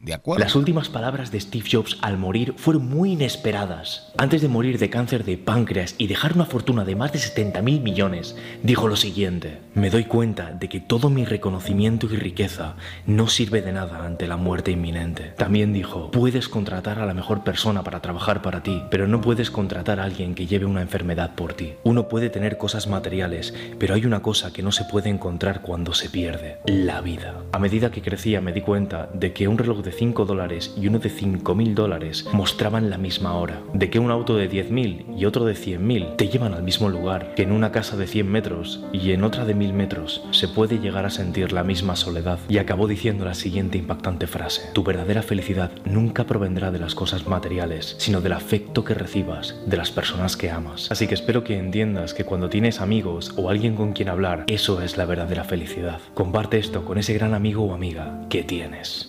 ¿De acuerdo? Las últimas palabras de Steve Jobs al morir fueron muy inesperadas. Antes de morir de cáncer de páncreas y dejar una fortuna de más de 70 mil millones, dijo lo siguiente: Me doy cuenta de que todo mi reconocimiento y riqueza no sirve de nada ante la muerte inminente. También dijo: Puedes contratar a la mejor persona para trabajar para ti, pero no puedes contratar a alguien que lleve una enfermedad por ti. Uno puede tener cosas materiales, pero hay una cosa que no se puede encontrar cuando se pierde: la vida. A medida que crecía me di cuenta de que un reloj de 5 dólares y uno de 5 mil dólares mostraban la misma hora, de que un auto de 10 mil y otro de 100 mil te llevan al mismo lugar, que en una casa de 100 metros y en otra de 1000 metros se puede llegar a sentir la misma soledad. Y acabó diciendo la siguiente impactante frase: Tu verdadera felicidad nunca provendrá de las cosas materiales, sino del afecto que recibas de las personas que amas. Así que espero que entiendas que cuando tienes amigos o alguien con quien hablar, eso es la verdadera felicidad. Comparte esto con ese gran amigo o amiga que tienes.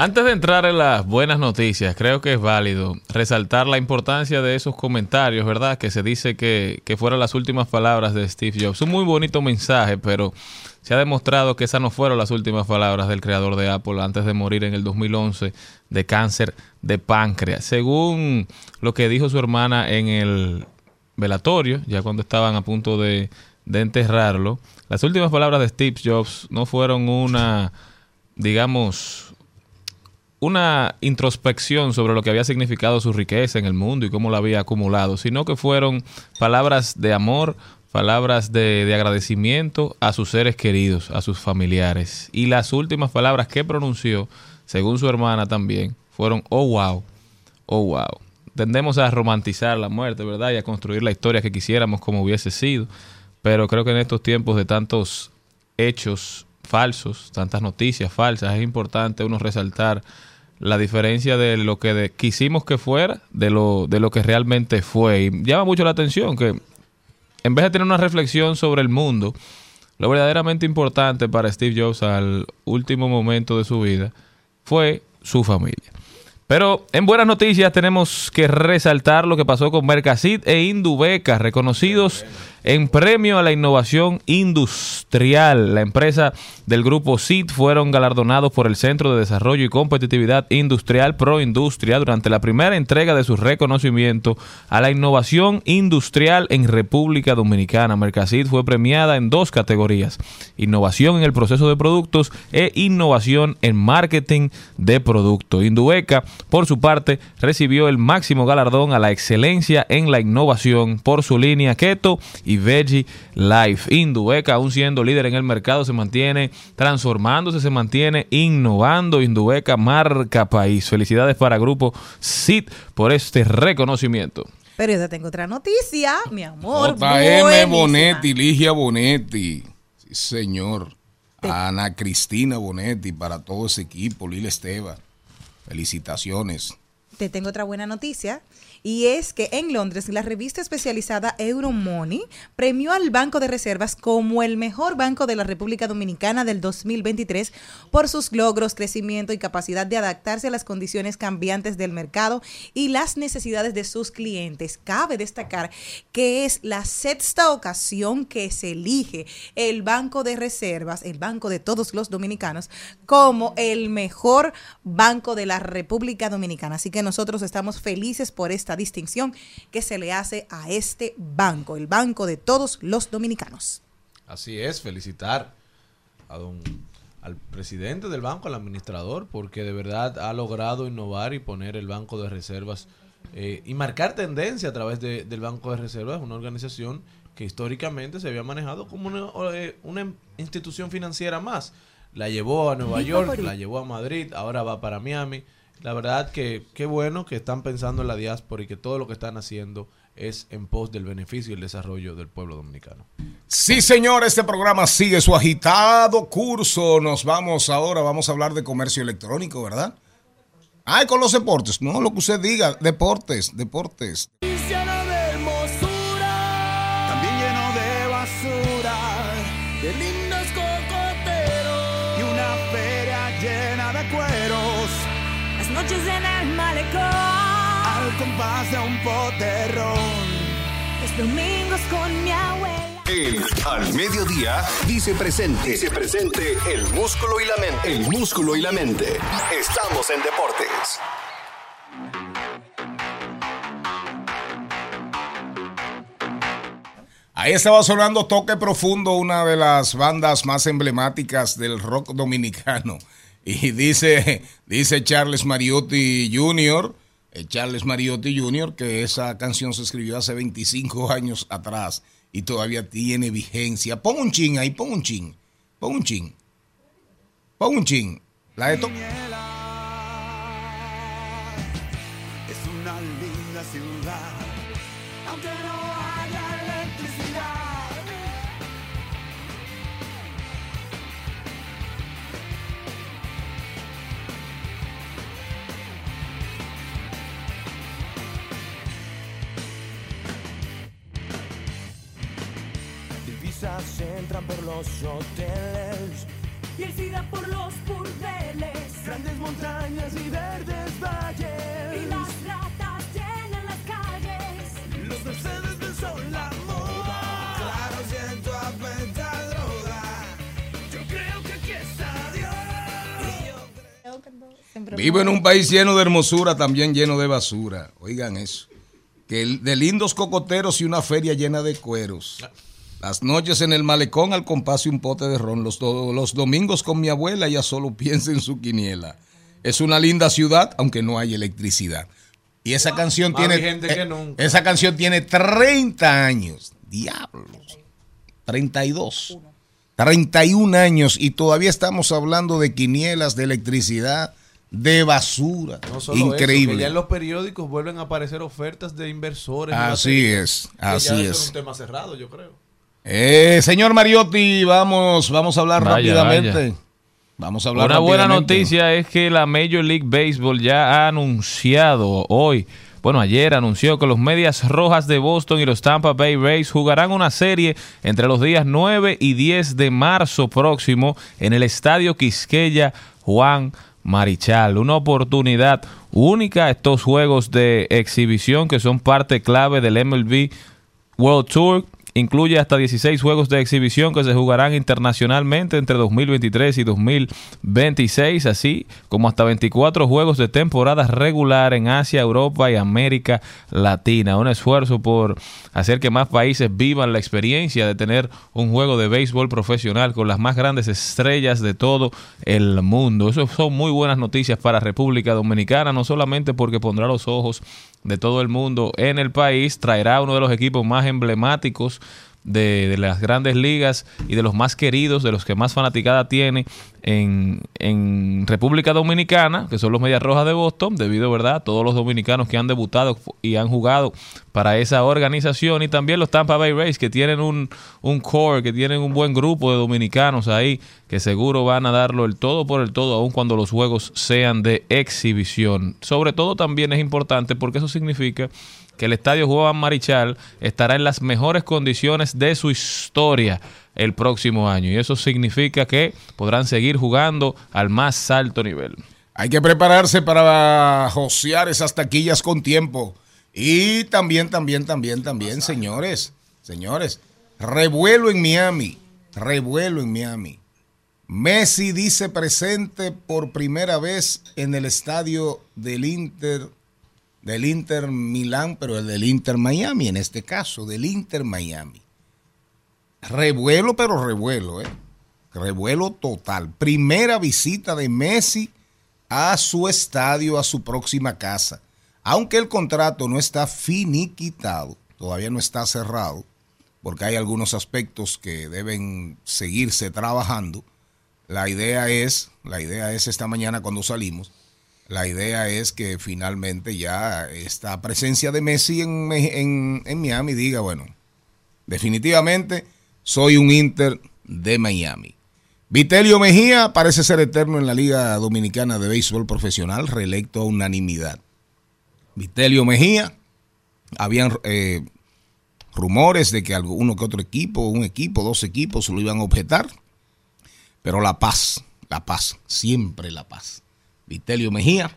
Antes de entrar en las buenas noticias, creo que es válido resaltar la importancia de esos comentarios, ¿verdad? Que se dice que, que fueron las últimas palabras de Steve Jobs. Un muy bonito mensaje, pero se ha demostrado que esas no fueron las últimas palabras del creador de Apple antes de morir en el 2011 de cáncer de páncreas. Según lo que dijo su hermana en el velatorio, ya cuando estaban a punto de, de enterrarlo, las últimas palabras de Steve Jobs no fueron una, digamos, una introspección sobre lo que había significado su riqueza en el mundo y cómo la había acumulado, sino que fueron palabras de amor, palabras de, de agradecimiento a sus seres queridos, a sus familiares. Y las últimas palabras que pronunció, según su hermana también, fueron, oh wow, oh wow. Tendemos a romantizar la muerte, ¿verdad? Y a construir la historia que quisiéramos como hubiese sido. Pero creo que en estos tiempos de tantos hechos falsos, tantas noticias falsas, es importante uno resaltar la diferencia de lo que quisimos que fuera de lo, de lo que realmente fue. Y llama mucho la atención que en vez de tener una reflexión sobre el mundo, lo verdaderamente importante para Steve Jobs al último momento de su vida fue su familia. Pero en buenas noticias tenemos que resaltar lo que pasó con Mercasit e Indubeca, reconocidos En premio a la innovación industrial, la empresa del grupo CIT fueron galardonados por el Centro de Desarrollo y Competitividad Industrial Proindustria durante la primera entrega de su reconocimiento a la innovación industrial en República Dominicana. Mercasit fue premiada en dos categorías, innovación en el proceso de productos e innovación en marketing de producto. Indueca, por su parte, recibió el máximo galardón a la excelencia en la innovación por su línea Keto y Veggie Life. Indueca, aún siendo líder en el mercado, se mantiene transformándose, se mantiene innovando. Indueca marca país. Felicidades para Grupo CIT por este reconocimiento. Pero yo te tengo otra noticia, mi amor. JM. Bonetti, Ligia Bonetti. Sí, señor. Ana Cristina Bonetti, para todo ese equipo, Lila Esteva. Felicitaciones. Te tengo otra buena noticia. Y es que en Londres la revista especializada Euromoney premió al Banco de Reservas como el mejor banco de la República Dominicana del 2023 por sus logros, crecimiento y capacidad de adaptarse a las condiciones cambiantes del mercado y las necesidades de sus clientes. Cabe destacar que es la sexta ocasión que se elige el Banco de Reservas, el banco de todos los dominicanos, como el mejor banco de la República Dominicana. Así que nosotros estamos felices por esta distinción que se le hace a este banco, el banco de todos los dominicanos. Así es, felicitar a don, al presidente del banco, al administrador, porque de verdad ha logrado innovar y poner el Banco de Reservas eh, y marcar tendencia a través de- del Banco de Reservas, una organización que históricamente se había manejado como una, eh, una institución financiera más. La llevó a Nueva York, la llevó a Madrid, ahora va para Miami. La verdad que qué bueno que están pensando en la diáspora y que todo lo que están haciendo es en pos del beneficio y el desarrollo del pueblo dominicano. Sí, señor, este programa sigue su agitado curso. Nos vamos ahora, vamos a hablar de comercio electrónico, ¿verdad? Ay, con los deportes. No, lo que usted diga. Deportes, deportes. Al Mediodía dice presente. Dice presente el músculo y la mente. El músculo y la mente. Estamos en deportes. Ahí estaba sonando Toque Profundo, una de las bandas más emblemáticas del rock dominicano. Y dice, dice Charles Mariotti Jr., eh, Charles Mariotti Jr., que esa canción se escribió hace 25 años atrás y todavía tiene vigencia. Pon un chin ahí, pon un chin. Pon un chin. Pon un chin. La de los hoteles. Y el SIDA por los burdeles. Grandes montañas y verdes valles. Y las ratas llenan las calles. Los Mercedes Benz son la moda. Claro, siento afecta droga. Yo creo que aquí está Dios. Vivo en un país lleno de hermosura, también lleno de basura. Oigan eso. Que de lindos cocoteros y una feria llena de cueros. Las noches en el malecón al compás y un pote de ron. Los, do- los domingos con mi abuela, ella solo piensa en su quiniela. Es una linda ciudad, aunque no hay electricidad. Y esa canción Más tiene. vigente que eh, nunca. esa canción tiene 30 años. Diablos. 32. 31 años y todavía estamos hablando de quinielas, de electricidad, de basura. No solo Increíble. eso, que ya en los periódicos vuelven a aparecer ofertas de inversores. Así es, así eso es. un tema cerrado, yo creo. Eh, señor Mariotti, vamos, vamos a hablar Vaya, rápidamente. vaya. Vamos a hablar Una buena noticia es que la Major League Baseball ya ha anunciado hoy, bueno, ayer anunció que los Medias Rojas de Boston y los Tampa Bay Rays jugarán una serie entre los días 9 y 10 de marzo próximo en el Estadio Quisqueya Juan Marichal. Una oportunidad única estos juegos de exhibición que son parte clave del MLB World Tour incluye hasta 16 juegos de exhibición que se jugarán internacionalmente entre 2023 y 2026, así como hasta 24 juegos de temporada regular en Asia, Europa y América Latina. Un esfuerzo por hacer que más países vivan la experiencia de tener un juego de béisbol profesional con las más grandes estrellas de todo el mundo. Eso son muy buenas noticias para República Dominicana, no solamente porque pondrá los ojos de todo el mundo en el país, traerá uno de los equipos más emblemáticos de, de las grandes ligas y de los más queridos, de los que más fanaticada tiene en, en República Dominicana, que son los Medias Rojas de Boston, debido ¿verdad? a todos los dominicanos que han debutado y han jugado para esa organización, y también los Tampa Bay Rays, que tienen un, un core, que tienen un buen grupo de dominicanos ahí, que seguro van a darlo el todo por el todo, aun cuando los juegos sean de exhibición. Sobre todo también es importante porque eso significa que el estadio Juan Marichal estará en las mejores condiciones de su historia el próximo año. Y eso significa que podrán seguir jugando al más alto nivel. Hay que prepararse para josear esas taquillas con tiempo. Y también, también, también, también, señores, señores, revuelo en Miami, revuelo en Miami. Messi dice presente por primera vez en el estadio del Inter, del Inter Milán, pero el del Inter Miami, en este caso, del Inter Miami. Revuelo, pero revuelo, ¿eh? Revuelo total. Primera visita de Messi a su estadio, a su próxima casa. Aunque el contrato no está finiquitado, todavía no está cerrado, porque hay algunos aspectos que deben seguirse trabajando. La idea es, la idea es esta mañana cuando salimos, la idea es que finalmente ya esta presencia de Messi en, en- Miami diga, bueno, definitivamente soy un Inter de Miami. Vitelio Mejía parece ser eterno en la Liga Dominicana de Béisbol Profesional, reelecto a unanimidad. Vitelio Mejía, habían eh, rumores de que algo- uno que otro equipo, un equipo, dos equipos lo iban a objetar, pero la paz, la paz, siempre la paz. Vitelio Mejía,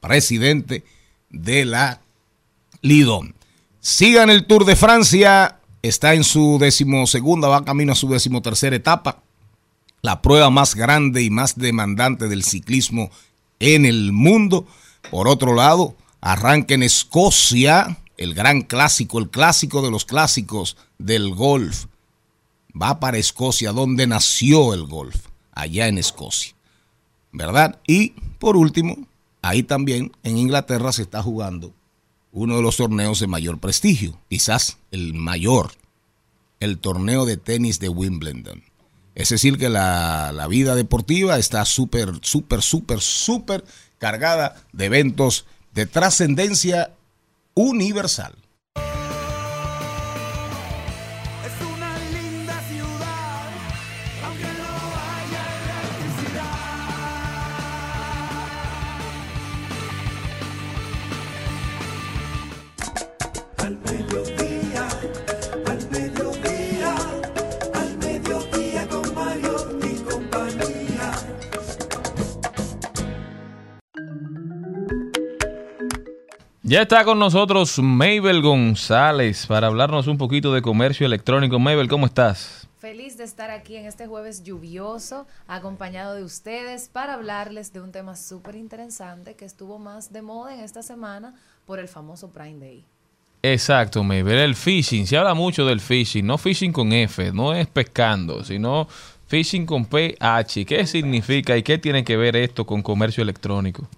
presidente de la Lidón. Sigan el Tour de Francia, está en su decimosegunda, va camino a su decimotercera etapa la prueba más grande y más demandante del ciclismo en el mundo. Por otro lado, arranca en Escocia el gran clásico, el clásico de los clásicos del golf. Va para Escocia, donde nació el golf, allá en Escocia. ¿Verdad? Y por último, ahí también en Inglaterra se está jugando uno de los torneos de mayor prestigio, quizás el mayor, el torneo de tenis de Wimbledon. Es decir, que la, la vida deportiva está súper, súper, súper, súper cargada de eventos de trascendencia universal. Ya está con nosotros Mabel González para hablarnos un poquito de comercio electrónico. Mabel, ¿cómo estás? Feliz de estar aquí en este jueves lluvioso, acompañado de ustedes para hablarles de un tema súper interesante que estuvo más de moda en esta semana por el famoso Prime Day. Exacto, Mabel. El phishing, se habla mucho del phishing, no phishing con F, no es pescando, sino phishing con PH. ¿Qué significa y qué tiene que ver esto con comercio electrónico?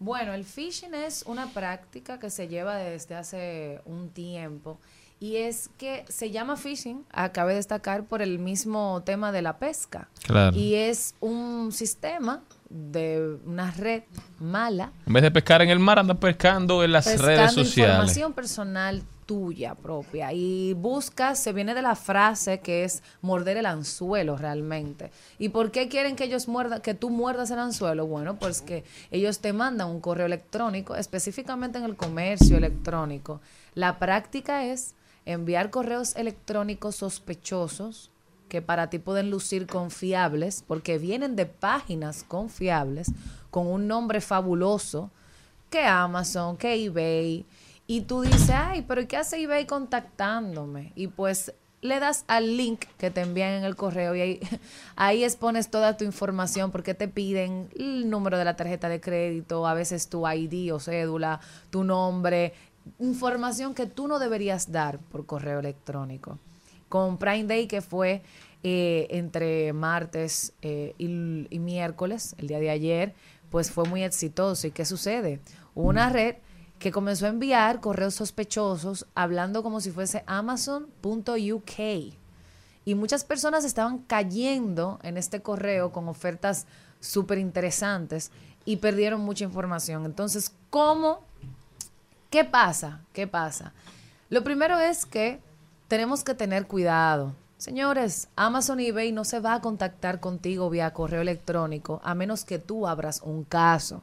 Bueno, el phishing es una práctica que se lleva desde hace un tiempo y es que se llama phishing, acabe de destacar por el mismo tema de la pesca. Claro. Y es un sistema de una red mala En vez de pescar en el mar, andas pescando en las redes sociales. información personal tuya propia y buscas, se viene de la frase que es morder el anzuelo realmente. ¿Y por qué quieren que ellos muerdan, que tú muerdas el anzuelo? Bueno, pues que ellos te mandan un correo electrónico, específicamente en el comercio electrónico. La práctica es enviar correos electrónicos sospechosos que para ti pueden lucir confiables porque vienen de páginas confiables con un nombre fabuloso que Amazon, que eBay Y tú dices, ay, pero ¿qué hace eBay contactándome? Y pues le das al link que te envían en el correo y ahí, ahí expones toda tu información porque te piden el número de la tarjeta de crédito, a veces tu ID o cédula, tu nombre, información que tú no deberías dar por correo electrónico. Con Prime Day, que fue eh, entre martes eh, y, y miércoles, el día de ayer, pues fue muy exitoso. ¿Y qué sucede? Una red que comenzó a enviar correos sospechosos hablando como si fuese amazon.uk. Y muchas personas estaban cayendo en este correo con ofertas súper interesantes y perdieron mucha información. Entonces, ¿cómo? ¿Qué pasa? ¿Qué pasa? Lo primero es que tenemos que tener cuidado. Señores, Amazon y eBay no se va a contactar contigo vía correo electrónico a menos que tú abras un caso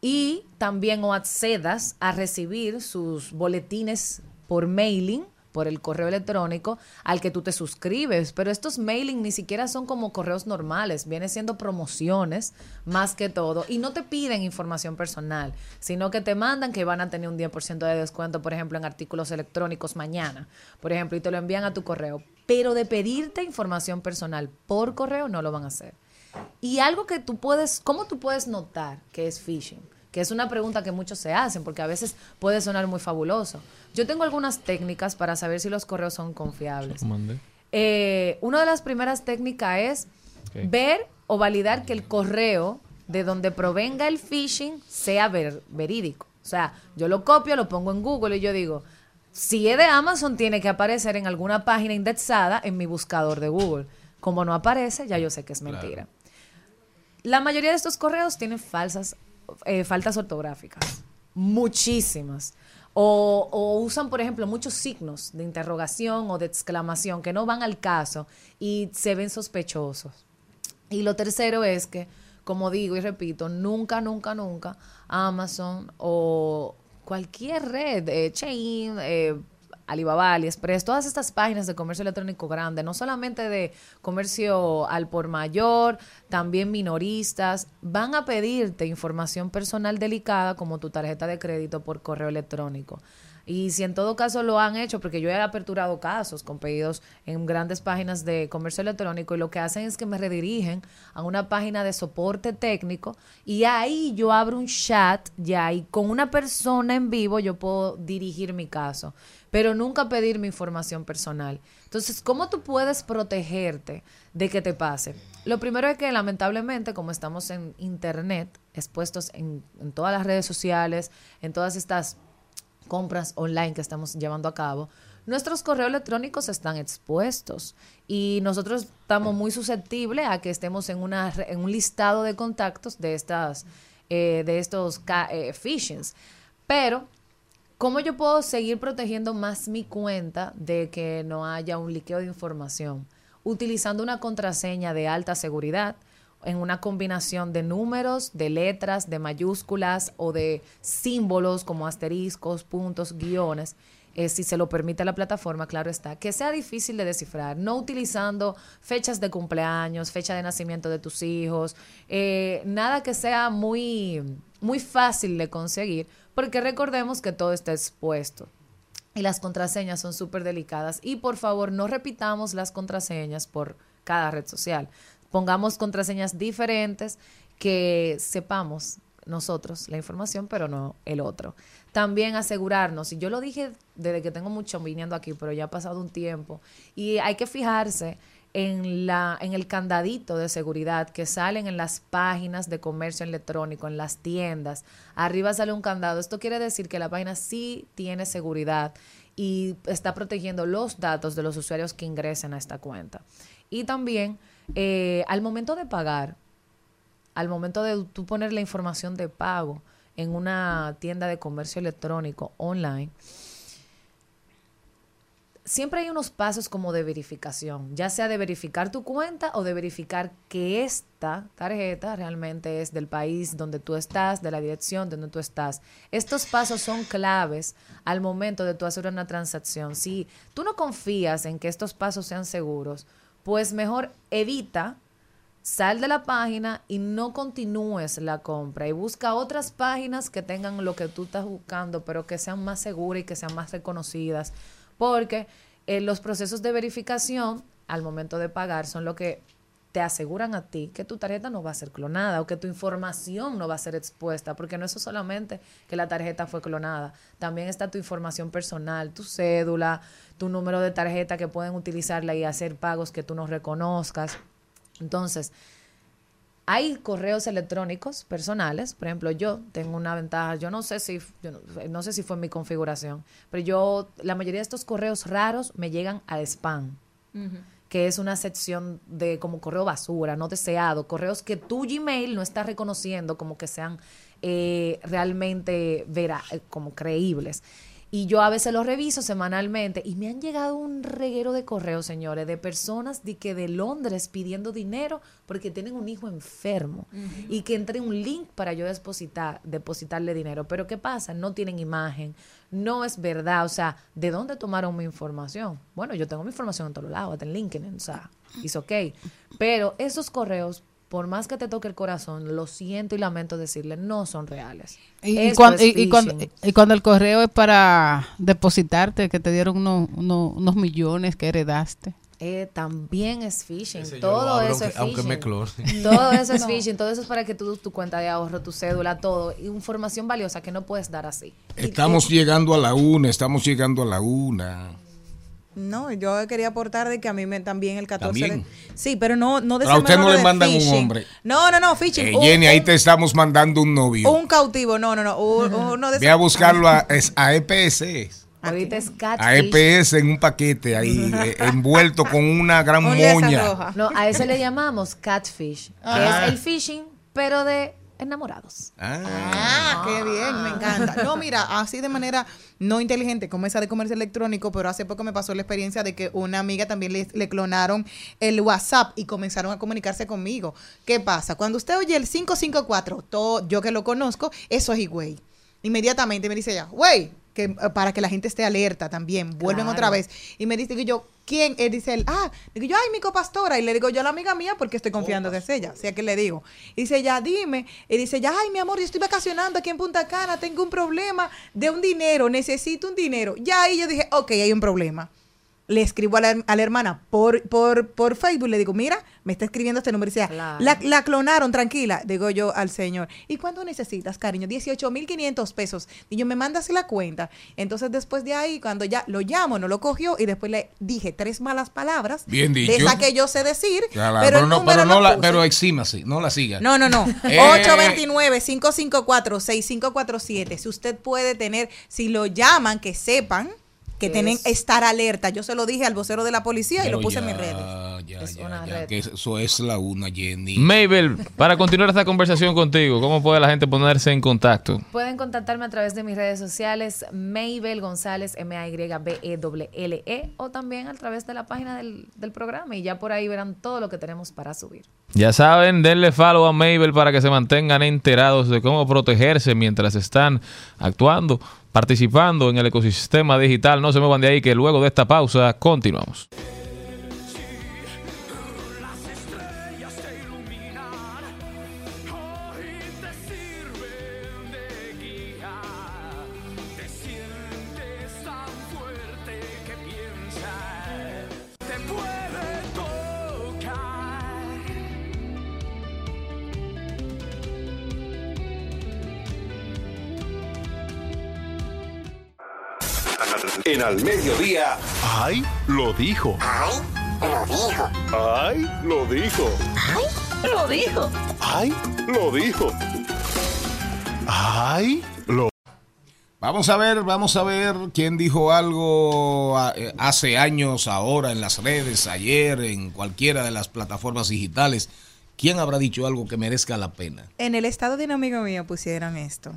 y también o accedas a recibir sus boletines por mailing, por el correo electrónico al que tú te suscribes. Pero estos mailing ni siquiera son como correos normales, vienen siendo promociones más que todo. Y no te piden información personal, sino que te mandan que van a tener un 10% de descuento, por ejemplo, en artículos electrónicos mañana, por ejemplo, y te lo envían a tu correo. Pero de pedirte información personal por correo no lo van a hacer. Y algo que tú puedes, ¿cómo tú puedes notar que es phishing? Que es una pregunta que muchos se hacen porque a veces puede sonar muy fabuloso. Yo tengo algunas técnicas para saber si los correos son confiables. Eh, una de las primeras técnicas es ver o validar que el correo de donde provenga el phishing sea ver- verídico. O sea, yo lo copio, lo pongo en Google y yo digo, si es de Amazon, tiene que aparecer en alguna página indexada en mi buscador de Google. Como no aparece, ya yo sé que es mentira. La mayoría de estos correos tienen falsas, eh, faltas ortográficas. Muchísimas. O, usan, por ejemplo, muchos signos de interrogación o de exclamación que no van al caso y se ven sospechosos. Y lo tercero es que, como digo y repito, nunca, nunca, nunca Amazon o cualquier red, eh, Chain, eh, Alibaba, AliExpress, todas estas páginas de comercio electrónico grande, no solamente de comercio al por mayor, también minoristas, van a pedirte información personal delicada como tu tarjeta de crédito por correo electrónico. Y si en todo caso lo han hecho, porque yo he aperturado casos con pedidos en grandes páginas de comercio electrónico y lo que hacen es que me redirigen a una página de soporte técnico y ahí yo abro un chat ya y con una persona en vivo yo puedo dirigir mi caso, pero nunca pedir mi información personal. Entonces, ¿cómo tú puedes protegerte de que te pase? Lo primero es que lamentablemente, como estamos en internet, expuestos en, todas las redes sociales, en todas estas compras online que estamos llevando a cabo, nuestros correos electrónicos están expuestos y nosotros estamos muy susceptibles a que estemos en, una, en un listado de contactos de, estas, eh, de estos eh, phishings. Pero, ¿cómo yo puedo seguir protegiendo más mi cuenta de que no haya un liqueo de información? Utilizando una contraseña de alta seguridad en una combinación de números, de letras, de mayúsculas o de símbolos como asteriscos, puntos, guiones, eh, si se lo permite la plataforma, claro está, que sea difícil de descifrar, no utilizando fechas de cumpleaños, fecha de nacimiento de tus hijos, eh, nada que sea muy, muy fácil de conseguir, porque recordemos que todo está expuesto. Y las contraseñas son súper delicadas. Y por favor, no repitamos las contraseñas por cada red social. Pongamos contraseñas diferentes que sepamos nosotros la información, pero no el otro. También asegurarnos, y yo lo dije desde que tengo mucho viniendo aquí, pero ya ha pasado un tiempo, y hay que fijarse en, la, en el candadito de seguridad que salen en las páginas de comercio electrónico, en las tiendas. Arriba sale un candado. Esto quiere decir que la página sí tiene seguridad y está protegiendo los datos de los usuarios que ingresen a esta cuenta. Y también eh, al momento de pagar, al momento de tú poner la información de pago en una tienda de comercio electrónico online, siempre hay unos pasos como de verificación, ya sea de verificar tu cuenta o de verificar que esta tarjeta realmente es del país donde tú estás, de la dirección donde tú estás. Estos pasos son claves al momento de tú hacer una transacción. Si tú no confías en que estos pasos sean seguros, pues mejor evita sal de la página y no continúes la compra y busca otras páginas que tengan lo que tú estás buscando, pero que sean más seguras y que sean más reconocidas, porque eh, los procesos de verificación al momento de pagar son lo que te aseguran a ti que tu tarjeta no va a ser clonada o que tu información no va a ser expuesta, porque no es solamente que la tarjeta fue clonada, también está tu información personal, tu cédula, tu número de tarjeta que pueden utilizarla y hacer pagos que tú no reconozcas. Entonces, hay correos electrónicos personales, por ejemplo, yo tengo una ventaja, yo no sé si yo no, no sé si fue mi configuración, pero yo la mayoría de estos correos raros me llegan a spam que es una sección de como correo basura, no deseado, correos que tu Gmail no está reconociendo como que sean eh, realmente vera, como creíbles. Y yo a veces los reviso semanalmente y me han llegado un reguero de correos, señores, de personas de que de Londres pidiendo dinero porque tienen un hijo enfermo y que entre un link para yo depositar, depositarle dinero. Pero ¿qué pasa? No tienen imagen, no es verdad. O sea, ¿de dónde tomaron mi información? Bueno, yo tengo mi información en todos lados, hasta en LinkedIn, o sea, es ok. Pero esos correos, por más que te toque el corazón, lo siento y lamento decirle, no son reales. Y, y Esto cuan- es y- y cuando, phishing. y cuando el correo es para depositarte, que te dieron unos, unos, unos millones que heredaste. Eh, también es phishing. Ese Todo eso es phishing. aunque me clonen. Todo eso es No. phishing. Todo eso es para que tú tu cuenta de ahorro, tu cédula, todo. Información valiosa que no puedes dar así. Estamos llegando a la una, estamos llegando a la una. No, yo quería aportar de que a mí me, también el 14 ¿También? de- Sí, pero no, no de Pero a usted no le mandan un hombre. No, no, no, phishing. Eh, Un- Jenny, ahí un- te estamos mandando un novio. Un cautivo, no, no, no. un- Uno de Ve a buscarlo a, es a EPS. Ahorita es A. EPS en un paquete ahí, eh, envuelto con una gran moña. No, a ese le llamamos catfish, que Ah. es el phishing, pero de enamorados. Ah, qué bien, me encanta. No, mira, así de manera no inteligente como esa de comercio electrónico, pero hace poco me pasó la experiencia de que una amiga también le, le clonaron el WhatsApp y comenzaron a comunicarse conmigo. ¿Qué pasa? Cuando usted oye el 554, todo, yo que lo conozco, eso es güey. Inmediatamente me dice ella, güey, que eh, para que la gente esté alerta también, vuelven Claro. otra vez. Y me dice que yo, ¿quién? Él dice él, ah, digo yo, ay, mi copastora. Y le digo yo a la amiga mía porque estoy confiando que es ella. O sea, que le digo. Y dice ya, dime. Y dice ya, ay, mi amor, yo estoy vacacionando aquí en Punta Cana, tengo un problema de un dinero, necesito un dinero. Ya ahí yo dije, ok, hay un problema. Le escribo a la, a la hermana por, por, por Facebook, le digo, mira, me está escribiendo este número. Y dice, Claro. la, la clonaron, tranquila. Digo yo al señor, ¿y cuánto necesitas, cariño? 18.500 pesos. Y yo, me mandas la cuenta. Entonces, después de ahí, cuando ya lo llamo, no lo cogió y después le dije tres malas palabras. Bien De dicho. esa que yo sé decir. Claro, pero, pero, el no, número pero, no la, pero exímase, no la siga. No, no, no. Eh. 829-554-6547. Si usted puede tener, si lo llaman, que sepan que tienen es- estar alerta. Yo se lo dije al vocero de la policía y lo puse ya, en mis redes. ya, Es ya, una ya, red. que eso es la una, Jenny. Mabel, para continuar esta conversación contigo, ¿cómo puede la gente ponerse en contacto? Pueden contactarme a través de mis redes sociales, Maybel González, M-A-Y-B-E-L-L-E, E, o también a través de la página del, del programa y ya por ahí verán todo lo que tenemos para subir. Ya saben, denle follow a Mabel para que se mantengan enterados de cómo protegerse mientras están actuando, participando en el ecosistema digital. No se muevan de ahí que luego de esta pausa continuamos. En al mediodía. ¡Ay! Lo dijo. ¡Ay! Lo dijo. ¡Ay! Lo dijo. Lo dijo. ¡Ay! Lo dijo. ¡Ay! Lo Vamos a ver, vamos a ver quién dijo algo eh, hace años, ahora en las redes, ayer, en cualquiera de las plataformas digitales. ¿Quién habrá dicho algo que merezca la pena? En el estado de un amigo mío pusieron esto.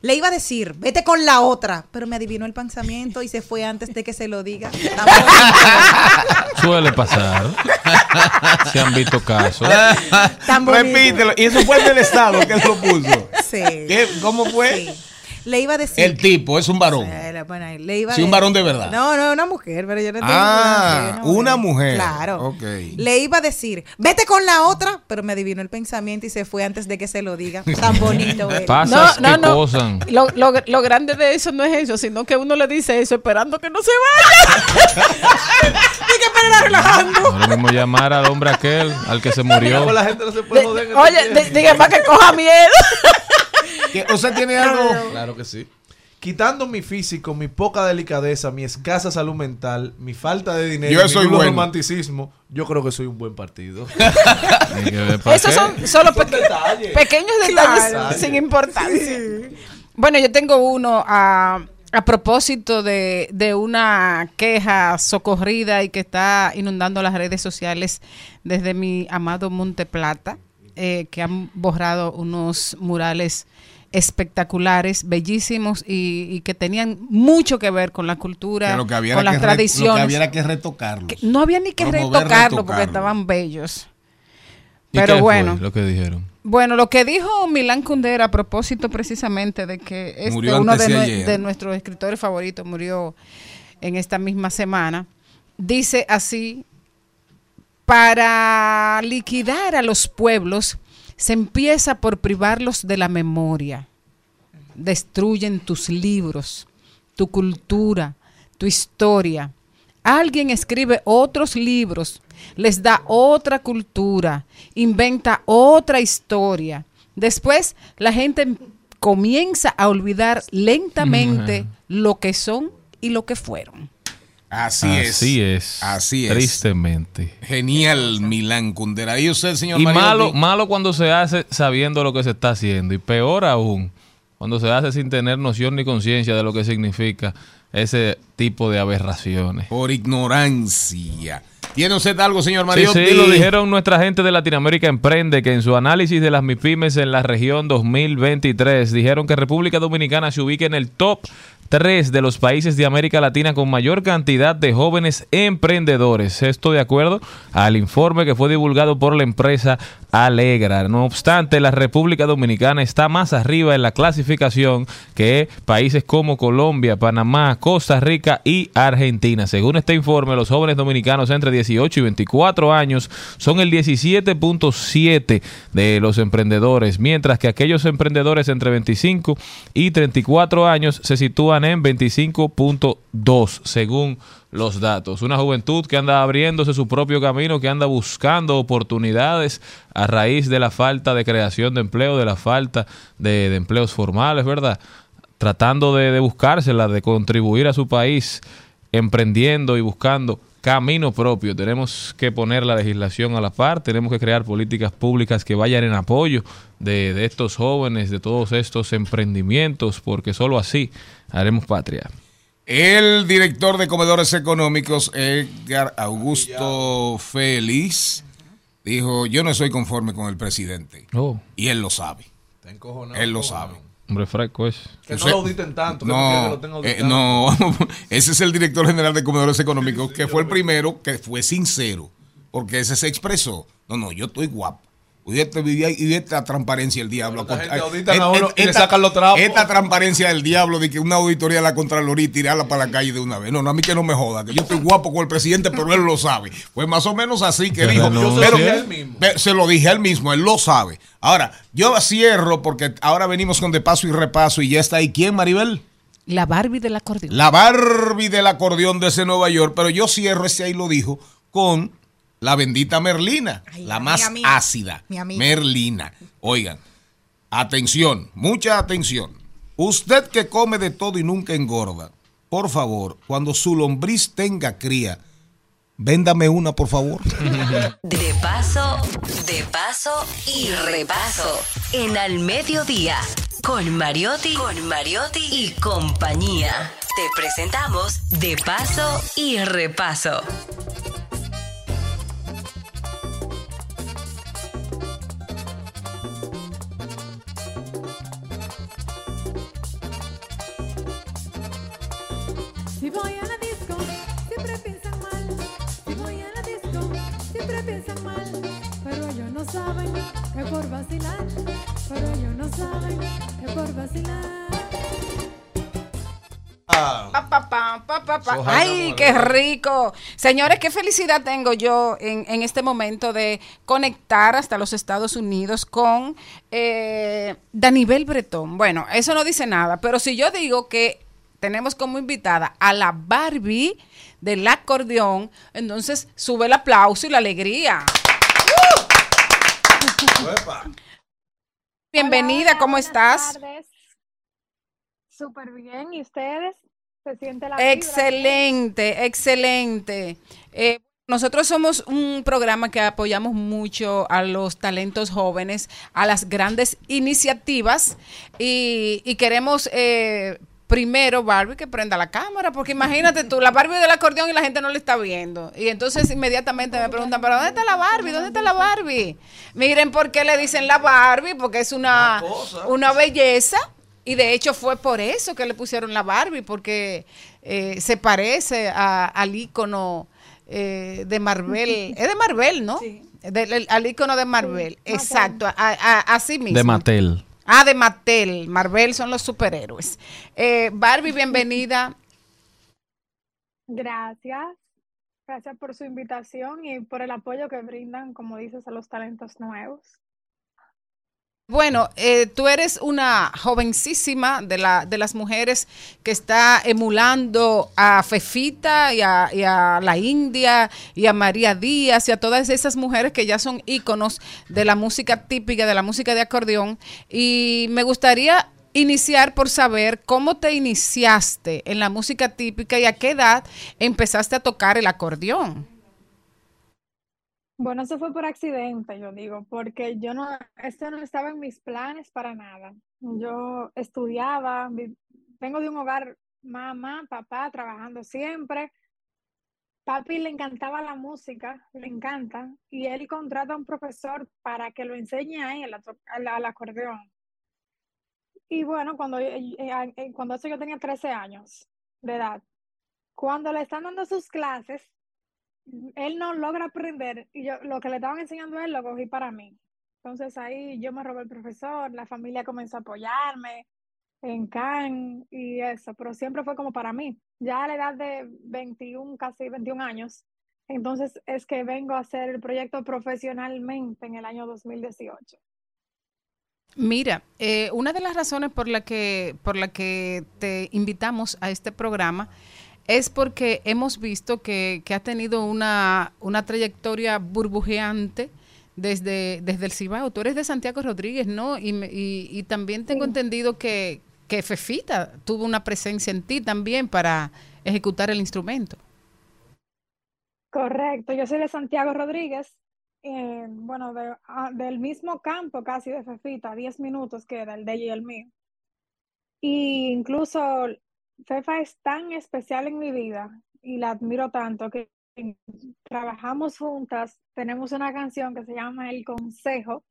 Le iba a decir, vete con la otra, pero me adivinó el pensamiento y se fue antes de que se lo diga. Suele pasar. Se han visto casos. Repítelo. Y eso fue del Estado que lo puso. Sí. ¿Qué? ¿Cómo fue? Sí. Le iba a decir. El tipo es un varón. Eh, le iba Sí, un varón de verdad. No, no, una mujer, pero yo no tengo Ah, una mujer. Claro. Ok. Le iba a decir, vete con la otra, pero me adivinó el pensamiento y se fue antes de que se lo diga. Tan bonito. él. Pasas No, no, que no. Lo, lo, lo grande de eso no es eso, sino que uno le dice eso esperando que no se vaya. Dije, pero era relajando. No lo mismo llamar al hombre aquel, al que se murió. La gente no se puede joder. en este Oye, di- diga para que coja miedo. ¿Qué- ¿Usted tiene algo? Claro que sí. Quitando mi físico, mi poca delicadeza, mi escasa salud mental, mi falta de dinero, Yo mi soy nulo bueno. romanticismo, yo creo que soy un buen partido. Esos son solo peque- detalles. pequeños detalles Claro. sin importancia. Bueno, yo tengo uno a, a propósito de, de una queja socorrida y que está inundando las redes sociales desde mi amado Monte Plata, eh, que han borrado unos murales espectaculares, bellísimos y, y que tenían mucho que ver con la cultura, Que lo que había con las que re- lo que tradiciones. había que retocarlos. Que no había ni que retocarlo porque estaban bellos. ¿Y Pero qué bueno. fue lo que dijeron? Bueno, lo que dijo Milán Kundera a propósito precisamente de que este, uno nue- de nuestros escritores favoritos murió en esta misma semana, dice así, para liquidar a los pueblos se empieza por privarlos de la memoria. Destruyen tus libros, tu cultura, tu historia. Alguien escribe otros libros, les da otra cultura, inventa otra historia. Después la gente comienza a olvidar lentamente lo que son y lo que fueron. Así, es. Así es. Así es. Tristemente. Genial, Milán Kundera. ¿Y usted, señor Y malo, malo cuando se hace sabiendo lo que se está haciendo. Y peor aún, cuando se hace sin tener noción ni conciencia de lo que significa ese tipo de aberraciones. Por ignorancia. ¿Tiene usted algo, señor Sí, Mariotti? sí, lo dijeron nuestra gente de Latinoamérica Emprende, que en su análisis de las MIPIMES en la región 2023 dijeron que República Dominicana se ubica en el top 3 de los países de América Latina con mayor cantidad de jóvenes emprendedores. Esto de acuerdo al informe que fue divulgado por la empresa Alegra. No obstante, la República Dominicana está más arriba en la clasificación que países como Colombia, Panamá, Costa Rica y Argentina. Según este informe, los jóvenes dominicanos entre 18 y 24 años son el 17.7 de los emprendedores, mientras que aquellos emprendedores entre 25 y 34 años se sitúan en 25.2 según los datos. Una juventud que anda abriéndose su propio camino, que anda buscando oportunidades a raíz de la falta de creación de empleo, de la falta de, empleos formales, ¿verdad? Tratando de, de buscárselas, de contribuir a su país, emprendiendo y buscando camino propio. Tenemos que poner la legislación a la par, tenemos que crear políticas públicas que vayan en apoyo de, de estos jóvenes, de todos estos emprendimientos, porque solo así haremos patria. El director de comedores económicos, Edgar Augusto Félix, dijo, yo no estoy conforme con el presidente. Oh, Y él lo sabe. Él lo sabe. Hombre fresco es. Que no lo auditen tanto. que no que No, lo eh, no, ese es el director general de comedores económicos, que fue el primero que fue sincero, porque ese se expresó. No, no, yo estoy guapo. Y esta, y esta transparencia del diablo. Pero esta gente auditan a uno y le esta- sacan los trapos. Esta transparencia del diablo de que una auditoría de la Contraloría y tirarla para la calle de una vez. No, no, a mí que no me joda, que yo estoy guapo con el presidente, pero él lo sabe. Pues más o menos así que dijo. renuncie. pero- se lo dije a él mismo. Pe- Se lo dije a él mismo, él lo sabe. Ahora, yo cierro porque ahora venimos con de paso y repaso y ya está ahí. ¿Quién, Maribel? La Barbie del acordeón. La Barbie del acordeón de ese Nueva York, pero yo cierro ese ahí lo dijo con la bendita Merlina, Ay, la más amiga ácida. Mi amiga. Merlina. Oigan, atención, mucha atención. Usted que come de todo y nunca engorda, por favor, cuando su lombriz tenga cría, véndame una, por favor. De paso, de paso y repaso. En Al Mediodía. Con Mariotti, con Mariotti y compañía. Te presentamos De paso y repaso. Vacilar, pero ellos no saben que por vacilar. ¡Epa! Pa, pa, pa, pa, pa, pa. Soja, Ay, qué rico. Señores, qué felicidad tengo yo en, en este momento de conectar hasta los Estados Unidos con eh, Danibel Bretón. Bueno, eso no dice nada, pero si yo digo que tenemos como invitada a la Barbie del acordeón, entonces sube el aplauso y la alegría. Bienvenida, ¿cómo estás? tardes. Súper bien. ¿Y ustedes? ¿Se siente la vibra? Excelente, excelente. Eh, nosotros somos un programa que apoyamos mucho a los talentos jóvenes, a las grandes iniciativas y, y queremos eh, primero, Barbie, que prenda la cámara, porque imagínate tú, la Barbie del acordeón y la gente no le está viendo. Y entonces inmediatamente me preguntan, ¿pero dónde está la Barbie? ¿Dónde está la Barbie? Miren por qué le dicen la Barbie, porque es una, una belleza. Y de hecho fue por eso que le pusieron la Barbie, porque eh, se parece a- al ícono eh, de Marvel. Es de Marvel, ¿no? Del- el- al ícono de Marvel. Exacto, a- a- así mismo. De Mattel. Ah, de Mattel. Marvel son los superhéroes. Eh, Barbie, bienvenida. Gracias. Gracias por su invitación y por el apoyo que brindan, como dices, a los talentos nuevos. Bueno, eh, tú eres una jovencísima de, la, de las mujeres que está emulando a Fefita y a, y a la India y a María Díaz y a todas esas mujeres que ya son íconos de la música típica, de la música de acordeón. Y me gustaría iniciar por saber cómo te iniciaste en la música típica y a qué edad empezaste a tocar el acordeón. Bueno, eso fue por accidente, yo digo, porque yo no, esto no estaba en mis planes para nada. Yo estudiaba, vengo de un hogar mamá, papá, trabajando siempre. Papi le encantaba la música, le encanta, y él contrata a un profesor para que lo enseñe a él al, acordeón. Y bueno, cuando, eh, eh, eh, cuando eso yo tenía 13 años de edad, cuando le están dando sus clases, él no logra aprender y yo lo que le estaban enseñando a él lo cogí para mí. Entonces ahí yo me robé el profesor, la familia comenzó a apoyarme en CAN y eso, pero siempre fue como para mí. Ya a la edad de 21, casi 21 años, entonces es que vengo a hacer el proyecto profesionalmente en el año 2018. Mira, eh, una de las razones por la que por la que te invitamos a este programa es porque hemos visto que, que has tenido una, una trayectoria burbujeante desde, desde el Cibao. Tú eres de Santiago Rodríguez, ¿no? Y, y, y también tengo entendido que, que Fefita tuvo una presencia en ti también para ejecutar el instrumento. Correcto, yo soy de Santiago Rodríguez, eh, bueno, de- ah, del mismo campo casi de Fefita, 10 minutos queda el de ella y el mío. Y incluso Fefa es tan especial en mi vida y la admiro tanto que trabajamos juntas, tenemos una canción que se llama El Consejo.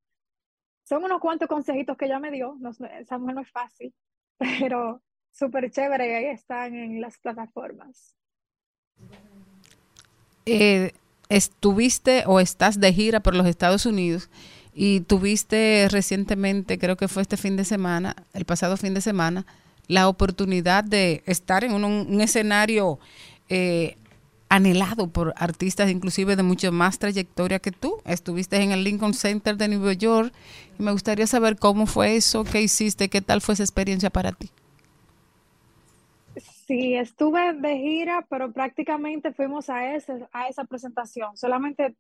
Son unos cuantos consejitos que ella me dio, no, es- esa mujer no es fácil, pero súper chévere y ahí están en las plataformas. eh, estuviste o estás de gira por los Estados Unidos y tuviste recientemente, creo que fue este fin de semana, el pasado fin de semana, la oportunidad de estar en un, escenario eh, anhelado por artistas inclusive de mucho más trayectoria que tú. Estuviste en el Lincoln Center de Nueva York y me gustaría saber cómo fue eso, qué hiciste, qué tal fue esa experiencia para ti. Sí, estuve de gira, pero prácticamente fuimos a ese, a esa presentación. Solamente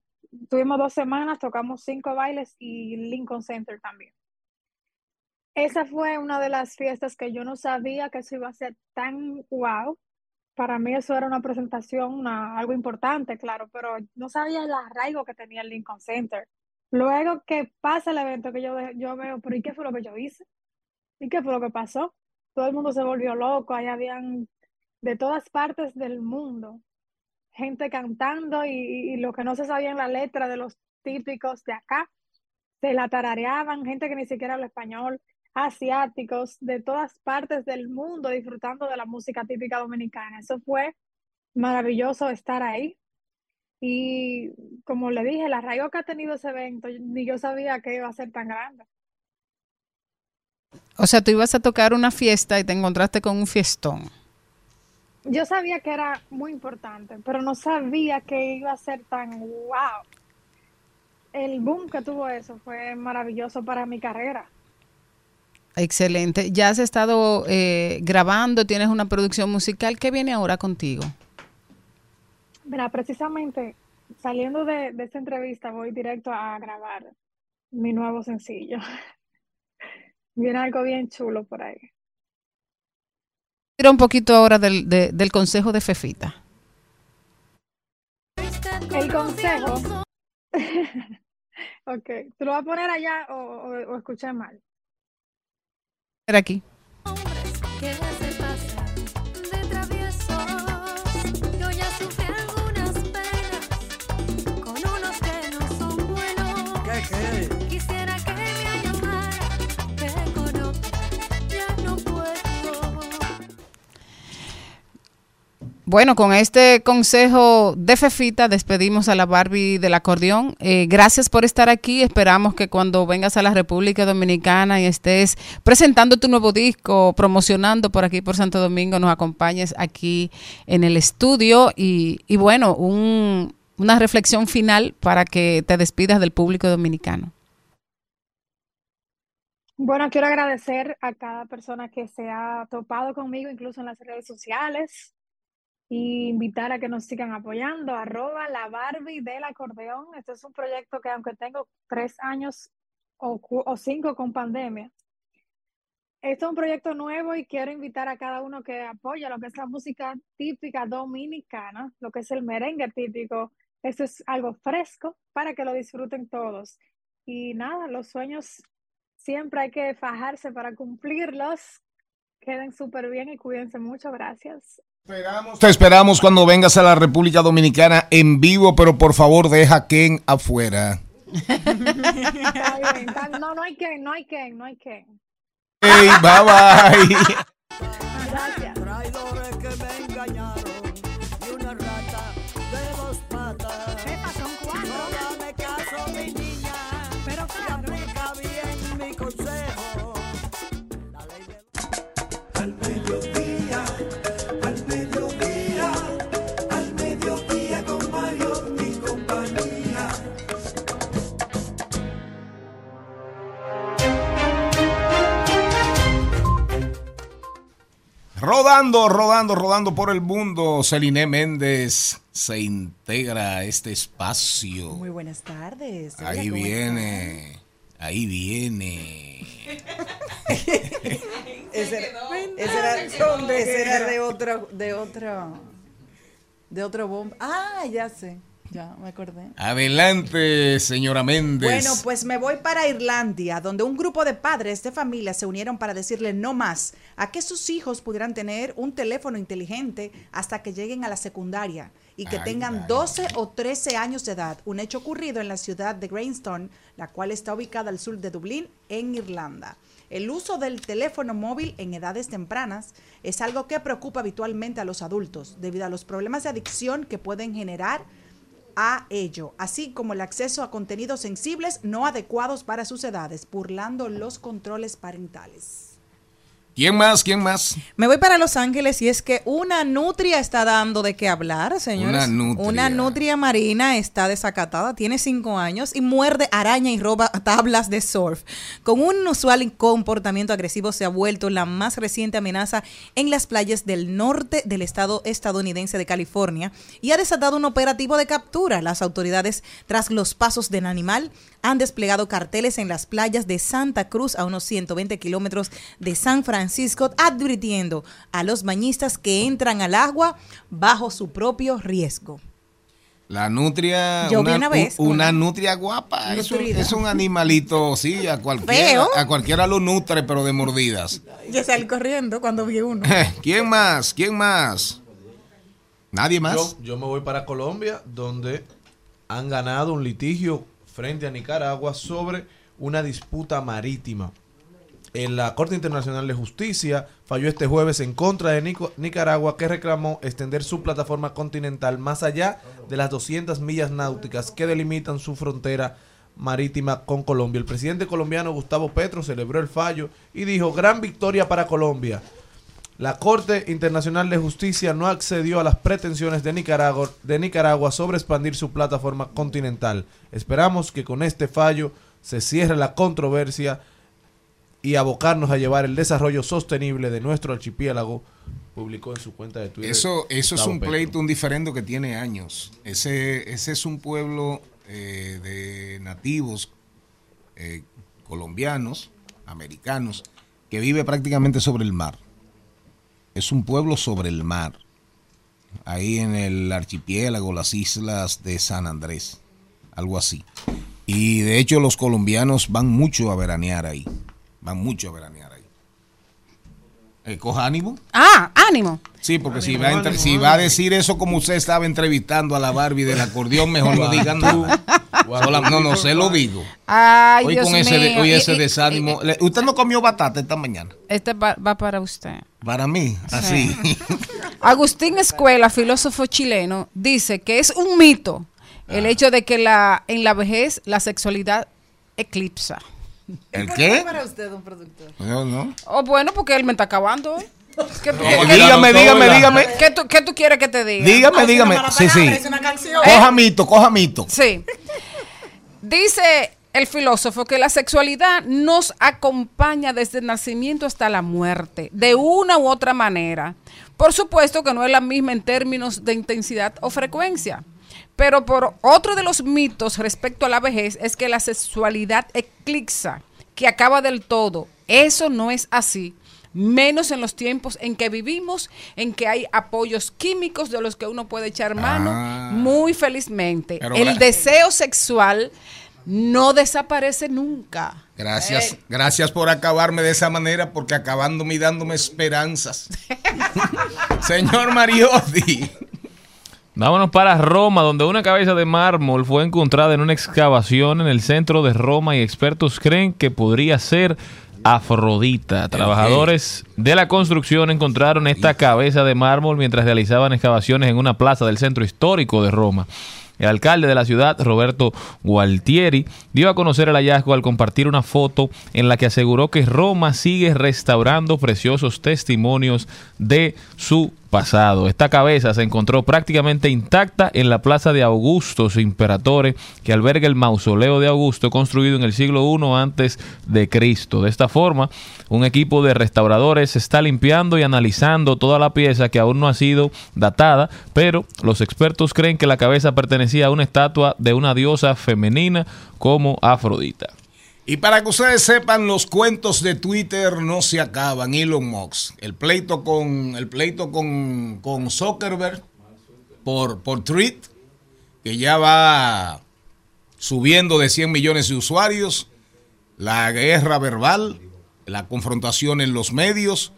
tuvimos dos semanas, tocamos cinco bailes y Lincoln Center también. Esa fue una de las fiestas que yo no sabía que eso iba a ser tan wow. Para mí eso era una presentación, una- algo importante, claro, pero no sabía el arraigo que tenía el Lincoln Center. Luego que pasa el evento que yo, yo veo, pero ¿y qué fue lo que yo hice? ¿Y qué fue lo que pasó? Todo el mundo se volvió loco, ahí habían de todas partes del mundo, gente cantando y, y, y lo que no se sabía en la letra de los típicos de acá, se la tarareaban, gente que ni siquiera habla español, asiáticos de todas partes del mundo disfrutando de la música típica dominicana. Eso fue maravilloso estar ahí. Y como le dije, el arraigo que ha tenido ese evento, ni yo sabía que iba a ser tan grande. O sea, tú ibas a tocar una fiesta y te encontraste con un fiestón. yo sabía que era muy importante, pero no sabía que iba a ser tan wow. El boom que tuvo eso fue maravilloso para mi carrera. Excelente. Ya has estado eh, grabando, tienes una producción musical. ¿Qué viene ahora contigo? Mira, precisamente saliendo de, de esta entrevista voy directo a grabar mi nuevo sencillo. Viene algo bien chulo por ahí. Tira un poquito ahora del, de- del consejo de Fefita. El consejo. ok, ¿te lo voy a poner allá o, o, o escuché mal? Aquí. Bueno, con este consejo de Fefita despedimos a la Barbie del acordeón. Eh, gracias por estar aquí. Esperamos que cuando vengas a la República Dominicana y estés presentando tu nuevo disco, promocionando por aquí por Santo Domingo, nos acompañes aquí en el estudio. Y, y bueno, un- una reflexión final para que te despidas del público dominicano. Bueno, quiero agradecer a cada persona que se ha topado conmigo, incluso en las redes sociales, invitar a que nos sigan apoyando. Arroba la Barbie del acordeón. Este es un proyecto que aunque tengo tres años o, cinco con pandemia, es un proyecto nuevo y quiero invitar a cada uno que apoya lo que es la música típica dominicana, lo que es el merengue típico. Esto es algo fresco para que lo disfruten todos. Y nada, los sueños siempre hay que fajarse para cumplirlos. Queden súper bien y cuídense mucho. Gracias. Te esperamos cuando vengas a la República Dominicana en vivo, pero por favor deja a Ken afuera. No, no hay que, no hay que, no hay que. Hey, bye bye. Gracias. Rodando, rodando, rodando por el mundo, Celine Méndez se integra a este espacio. Muy buenas tardes. Hola, Ahí ¿cómo viene, ahí viene. Ese era, ese era- hombre, ese era de otro, de otro, de otro bomba. Ah, ya sé, ya me acordé. Adelante, señora Méndez. Bueno, pues me voy para Irlandia, donde un grupo de padres de familia se unieron para decirle no más a que sus hijos pudieran tener un teléfono inteligente hasta que lleguen a la secundaria y que Ay, tengan 12 o 13 años de edad. Un hecho ocurrido en la ciudad de Greystones, la cual está ubicada al sur de Dublín, en Irlanda. El uso del teléfono móvil en edades tempranas es algo que preocupa habitualmente a los adultos debido a los problemas de adicción que pueden generar a ello, así como el acceso a contenidos sensibles no adecuados para sus edades, burlando los controles parentales. ¿Quién más? ¿Quién más? Me voy para Los Ángeles y es que una nutria está dando de qué hablar, señores. Una nutria. Una nutria marina está desacatada, tiene cinco años y muerde araña y roba tablas de surf. Con un inusual comportamiento agresivo se ha vuelto la más reciente amenaza en las playas del norte del estado estadounidense de California y ha desatado un operativo de captura. Las autoridades, tras los pasos del animal, han desplegado carteles en las playas de Santa Cruz a unos 120 kilómetros de San Francisco, advirtiendo a los bañistas que entran al agua bajo su propio riesgo. La nutria, Yo vi una, una vez una una. nutria guapa, es un, Nutrida. es un animalito, sí, a cualquiera, Feo. a cualquiera lo nutre, pero de mordidas. Ya salí corriendo cuando vi uno. ¿Quién más? ¿Quién más? ¿Nadie más? Yo, yo me voy para Colombia, donde han ganado un litigio frente a Nicaragua sobre una disputa marítima. En la Corte Internacional de Justicia falló este jueves en contra de Nico- Nicaragua que reclamó extender su plataforma continental más allá de las 200 millas náuticas que delimitan su frontera marítima con Colombia. El presidente colombiano Gustavo Petro celebró el fallo y dijo, gran victoria para Colombia. La Corte Internacional de Justicia no accedió a las pretensiones de Nicaragua, de Nicaragua sobre expandir su plataforma continental. Esperamos que con este fallo se cierre la controversia y abocarnos a llevar el desarrollo sostenible de nuestro archipiélago, publicó en su cuenta de Twitter. Eso, eso es un Petro. pleito, un diferendo que tiene años. Ese, ese es un pueblo eh, de nativos eh, colombianos, americanos, que vive prácticamente sobre el mar. Es un pueblo sobre el mar, ahí en el archipiélago, las islas de San Andrés, algo así. Y de hecho los colombianos van mucho a veranear ahí, van mucho a veranear ahí. Eh, coja ánimo. Ah, ánimo. Sí, porque si, va a entre- si va a decir eso como usted estaba entrevistando a la Barbie del acordeón, mejor lo digan tú. No, no, se lo digo. Ay, Hoy Dios con ese, hoy Y- ese y- desánimo. Le- usted no comió batata esta mañana. Este va, va para usted. Para mí, así. Agustín Escuela, filósofo chileno, dice que es un mito Ah. el hecho de que la, en la vejez la sexualidad eclipsa. ¿El qué? para usted, don productor? No, no. Oh, bueno, porque él me está acabando. ¿eh? ¿Qué tú No, quieres que- dígame, dígame, dígame. ¿Qué tú, qué tú quieres que te diga? Dígame, dígame. Sí, sí. Coja mito, coja mito. Sí. Dice el filósofo que la sexualidad nos acompaña desde el nacimiento hasta la muerte, de una u otra manera. Por supuesto que no es la misma en términos de intensidad o frecuencia. Pero por otro de los mitos respecto a la vejez es que la sexualidad eclipsa, que acaba del todo. Eso no es así. Menos en los tiempos en que vivimos, en que hay apoyos químicos de los que uno puede echar mano Ah. muy felizmente. El deseo sexual no desaparece nunca. Gracias, gracias por acabarme de esa manera, porque acabándome y dándome esperanzas. Señor Mariotti. Vámonos para Roma, donde una cabeza de mármol fue encontrada en una excavación en el centro de Roma y expertos creen que podría ser Afrodita. Trabajadores de la construcción encontraron esta cabeza de mármol mientras realizaban excavaciones en una plaza del centro histórico de Roma. El alcalde de la ciudad, Roberto Gualtieri, dio a conocer el hallazgo al compartir una foto en la que aseguró que Roma sigue restaurando preciosos testimonios de su pasado. Esta cabeza se encontró prácticamente intacta en la plaza de Augusto Imperatore, que alberga el mausoleo de Augusto construido en el siglo I antes de Cristo. De esta forma, un equipo de restauradores está limpiando y analizando toda la pieza que aún no ha sido datada, pero los expertos creen que la cabeza pertenecía a una estatua de una diosa femenina como Afrodita. Y para que ustedes sepan, los cuentos de Twitter no se acaban. Elon Musk. El pleito con, el pleito con, con Zuckerberg por, por tweet, que ya va subiendo de 100 millones de usuarios. La guerra verbal, la confrontación en los medios.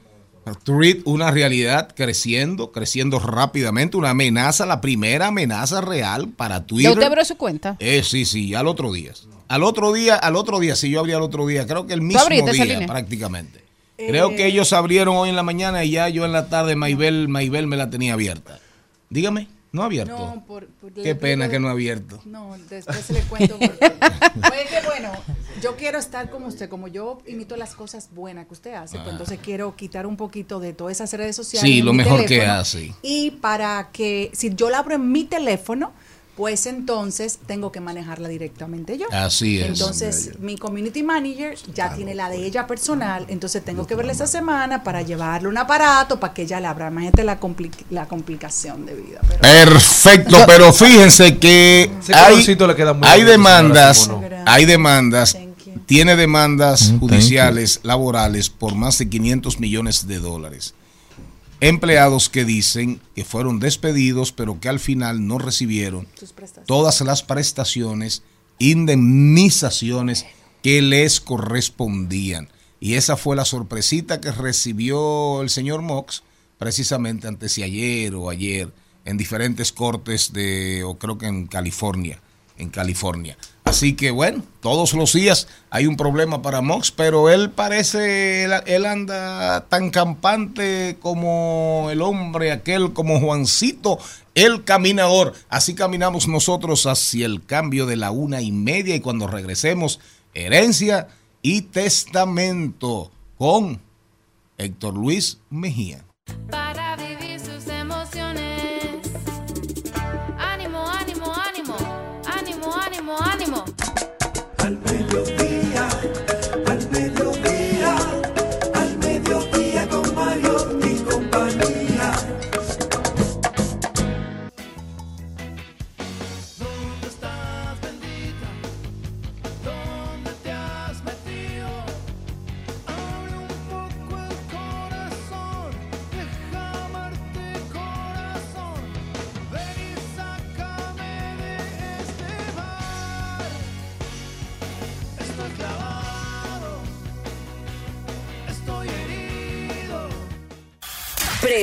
Tweet, una realidad creciendo, creciendo rápidamente. Una amenaza, la primera amenaza real para ¿Ya Twitter. usted abrió su cuenta? Eh, sí, sí, al otro día. Al otro día, al otro día, sí, yo abrí al otro día, creo que el mismo día prácticamente. Creo que ellos abrieron hoy en la mañana y ya yo en la tarde Maibel, Maibel me la tenía abierta. Dígame, no ha abierto. No, por, por- Qué pena que no ha abierto. No, después le cuento. por qué. Pues que bueno, yo quiero estar como usted, como yo imito las cosas buenas que usted hace, pues Ah. entonces quiero quitar un poquito de todas esas redes sociales. Sí, lo mejor que hace. Y para que, si yo la abro en mi teléfono, pues entonces tengo que manejarla directamente yo. Así es. Entonces, mi community manager ya tiene la de ella personal, entonces tengo que verla esa semana para llevarle un aparato para que ella la abra. Imagínate la, compli- la complicación de vida. pero- Perfecto, pero fíjense que hay, le queda muy hay demandas, hay demandas, tiene demandas judiciales, laborales por más de 500 millones de dólares. Empleados que dicen que fueron despedidos, pero que al final no recibieron todas las prestaciones, indemnizaciones que les correspondían. Y esa fue la sorpresita que recibió el señor Mox precisamente antes de ayer o ayer en diferentes cortes de, o creo que en California, en California. Así que bueno, todos los días hay un problema para Mox, pero él parece, él, anda tan campante como el hombre aquel, como Juancito, el caminador. Así caminamos nosotros hacia el cambio de la una y media y cuando regresemos, herencia y testamento con Héctor Luis Mejía.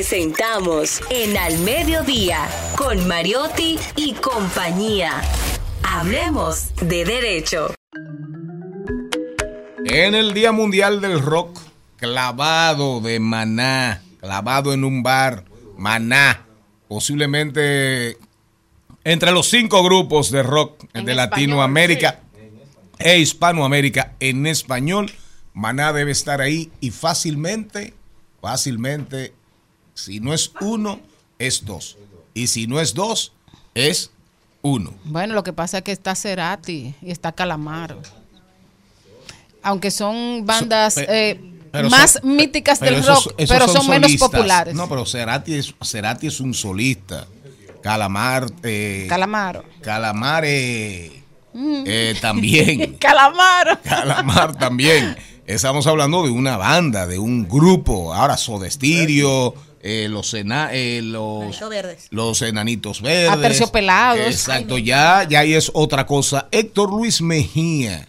Presentamos en Al Mediodía con Mariotti y compañía. Hablemos de derecho. En el Día Mundial del Rock, clavado de maná, clavado en un bar, maná, posiblemente entre los cinco grupos de rock En de español, Latinoamérica e Hispanoamérica en español, maná debe estar ahí y fácilmente, fácilmente, si no es uno, es dos. Y si no es dos, es uno. Bueno, lo que pasa es que está Cerati y está Calamaro. Aunque son bandas eh, Pero más son- míticas del esos- rock, esos pero son, menos populares. No, pero Cerati es, Cerati es un solista. Calamar. eh, Calamaro. Calamar eh, Mm. eh, también. Calamaro. Calamar también. Estamos hablando de una banda, de un grupo. Ahora Soda Stereo, eh, los, ena- eh, los, Enanitos verdes. los enanitos verdes. Aterciopelados. Exacto, ya, ya ahí es otra cosa. Héctor Luis Mejía,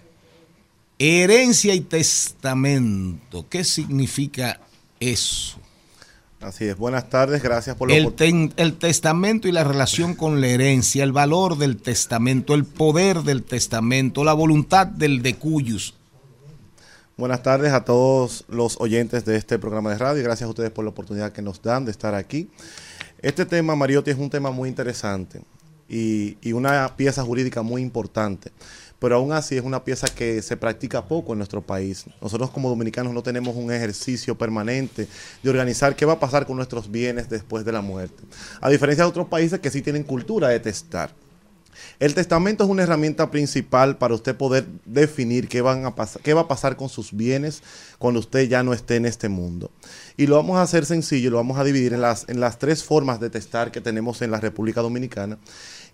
herencia y testamento. ¿Qué significa eso? Así es, buenas tardes, gracias por la El, ten- el testamento y la relación con la herencia, el valor del testamento, el poder del testamento, la voluntad del decuyus. Buenas tardes a todos los oyentes de este programa de radio gracias a ustedes por la oportunidad que nos dan de estar aquí. Este tema, Mariotti, es un tema muy interesante y, y una pieza jurídica muy importante, pero aún así es una pieza que se practica poco en nuestro país. Nosotros como dominicanos no tenemos un ejercicio permanente de organizar qué va a pasar con nuestros bienes después de la muerte, a diferencia de otros países que sí tienen cultura de testar. El testamento es una herramienta principal para usted poder definir qué, a qué va a pasar con sus bienes cuando usted ya no esté en este mundo. Y lo vamos a hacer sencillo, lo vamos a dividir en las, en las tres formas de testar que tenemos en la República Dominicana,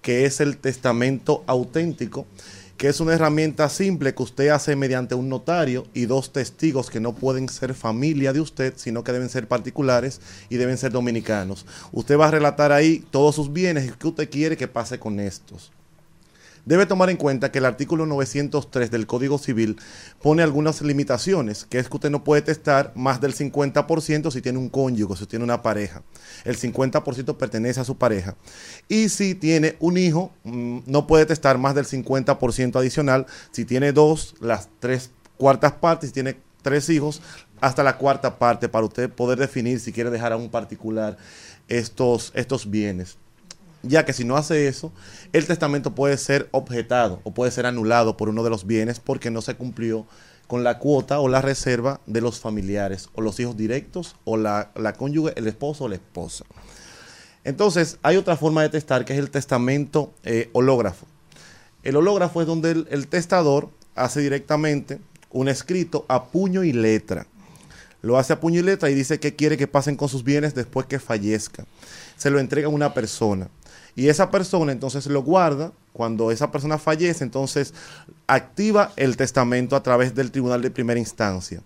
que es el testamento auténtico, que es una herramienta simple que usted hace mediante un notario y dos testigos que no pueden ser familia de usted, sino que deben ser particulares y deben ser dominicanos. Usted va a relatar ahí todos sus bienes y qué usted quiere que pase con estos. Debe tomar en cuenta que el artículo 903 del Código Civil pone algunas limitaciones, que es que usted no puede testar más del 50% si tiene un cónyuge, si tiene una pareja. El 50% pertenece a su pareja. Y si tiene un hijo, mm, no puede testar más del 50% adicional. Si tiene dos, las tres cuartas partes, si tiene tres hijos, hasta la cuarta parte para usted poder definir si quiere dejar a un particular estos, estos bienes ya que si no hace eso, el testamento puede ser objetado o puede ser anulado por uno de los bienes porque no se cumplió con la cuota o la reserva de los familiares o los hijos directos o la, la cónyuge, el esposo o la esposa. Entonces, hay otra forma de testar que es el testamento eh, hológrafo. El hológrafo es donde el, testador hace directamente un escrito a puño y letra. Lo hace a puño y letra y dice que quiere que pasen con sus bienes después que fallezca. Se lo entrega a una persona. Y esa persona entonces lo guarda. Cuando esa persona fallece, entonces activa el testamento a través del tribunal de primera instancia.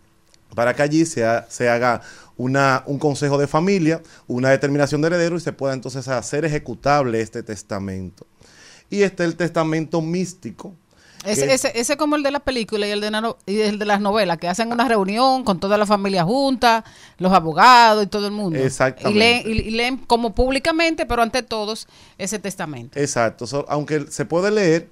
Para que allí se, se haga una, un consejo de familia, una determinación de heredero y se pueda entonces hacer ejecutable este testamento. Y este es el testamento místico. Ese, ese, ese como el de la película y el de, la y el de las novelas, que hacen una reunión con toda la familia junta, los abogados y todo el mundo. Exactamente. Y leen, y- y leen como públicamente, pero ante todos, ese testamento. Exacto, so- aunque se puede leer,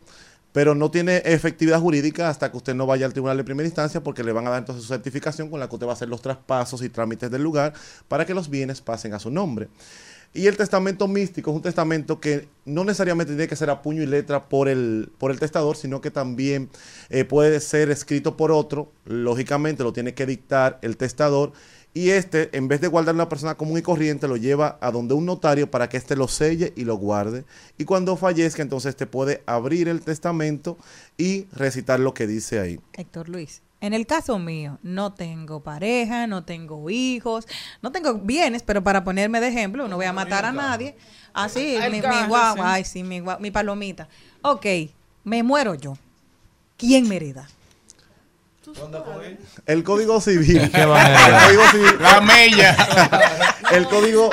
pero no tiene efectividad jurídica hasta que usted no vaya al tribunal de primera instancia porque le van a dar entonces su certificación con la que usted va a hacer los traspasos y trámites del lugar para que los bienes pasen a su nombre. Y el testamento místico es un testamento que no necesariamente tiene que ser a puño y letra por el, por el testador, sino que también eh, puede ser escrito por otro. Lógicamente lo tiene que dictar el testador y este, en vez de guardar una persona común y corriente, lo lleva a donde un notario para que éste lo selle y lo guarde. Y cuando fallezca, entonces te puede abrir el testamento y recitar lo que dice ahí. Héctor Luis. En el caso mío, no tengo pareja, no tengo hijos, no tengo bienes, pero para ponerme de ejemplo, no voy a matar a nadie. Así, El mi, mi guagua, ay, sí, mi, guagua- mi palomita. Ok, me muero yo. ¿Quién me hereda? El Código Civil. ¿Qué van a El? Código Civil- La mella. el código,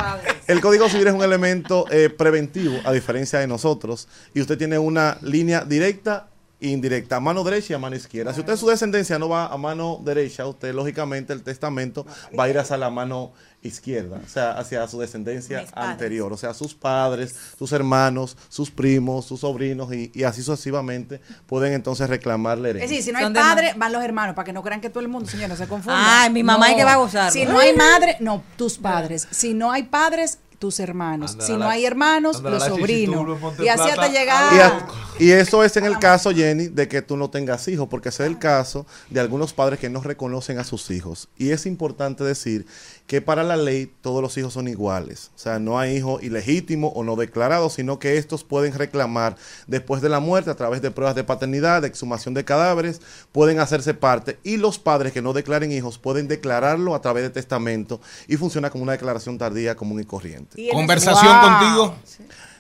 el código civil es un elemento eh, preventivo, a diferencia de nosotros, y usted tiene una línea directa indirecta, a mano derecha y a mano izquierda. Si usted su descendencia no va a mano derecha, usted lógicamente el testamento va a ir hacia la mano izquierda, o sea, hacia su descendencia anterior, o sea, sus padres, sus hermanos, sus primos, sus sobrinos y, y así sucesivamente pueden entonces reclamar la Es herencia. decir, si no hay padre, van los hermanos, para que no crean que todo el mundo, señor, no se confunda. Ay, mi mamá es que va a gozar. Si no hay madre, no, tus padres. Si no hay padres, tus hermanos. Si no hay hermanos, los sobrinos. Y así hasta llegar. Y, a- y eso es en el caso, Jenny, de que tú no tengas hijos, porque ese es el caso de algunos padres que no reconocen a sus hijos. Y es importante decir que para la ley todos los hijos son iguales. O sea, no hay hijo ilegítimo o no declarado, sino que estos pueden reclamar después de la muerte a través de pruebas de paternidad, de exhumación de cadáveres, pueden hacerse parte. Y los padres que no declaren hijos pueden declararlo a través de testamento y funciona como una declaración tardía común y corriente. Y Conversación contigo.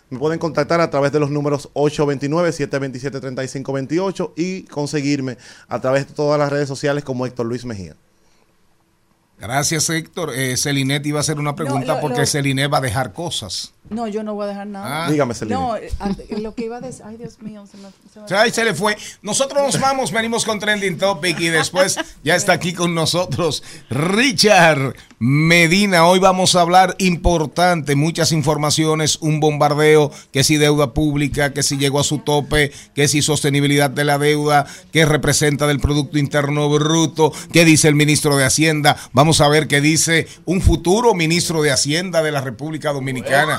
Me pueden contactar a través de los números 829-727-3528 y conseguirme a través de todas las redes sociales como Héctor Luis Mejía. Gracias, Héctor. Eh, Celinet iba a hacer una pregunta lo- porque lo- Celinet va a dejar cosas. No, yo no voy a dejar nada. Ah. Dígame, Celina. No, eh, ah, lo que iba a decir. Ay, Dios mío, se me, se me- ahí se le fue. Nosotros nos vamos, venimos con Trending Topic y después ya está aquí con nosotros Richard Medina. Hoy vamos a hablar importante, muchas informaciones, un bombardeo, que si deuda pública, que si llegó a su tope, que si sostenibilidad de la deuda, que representa del Producto Interno Bruto, qué dice el ministro de Hacienda. Vamos a ver qué dice un futuro ministro de Hacienda de la República Dominicana,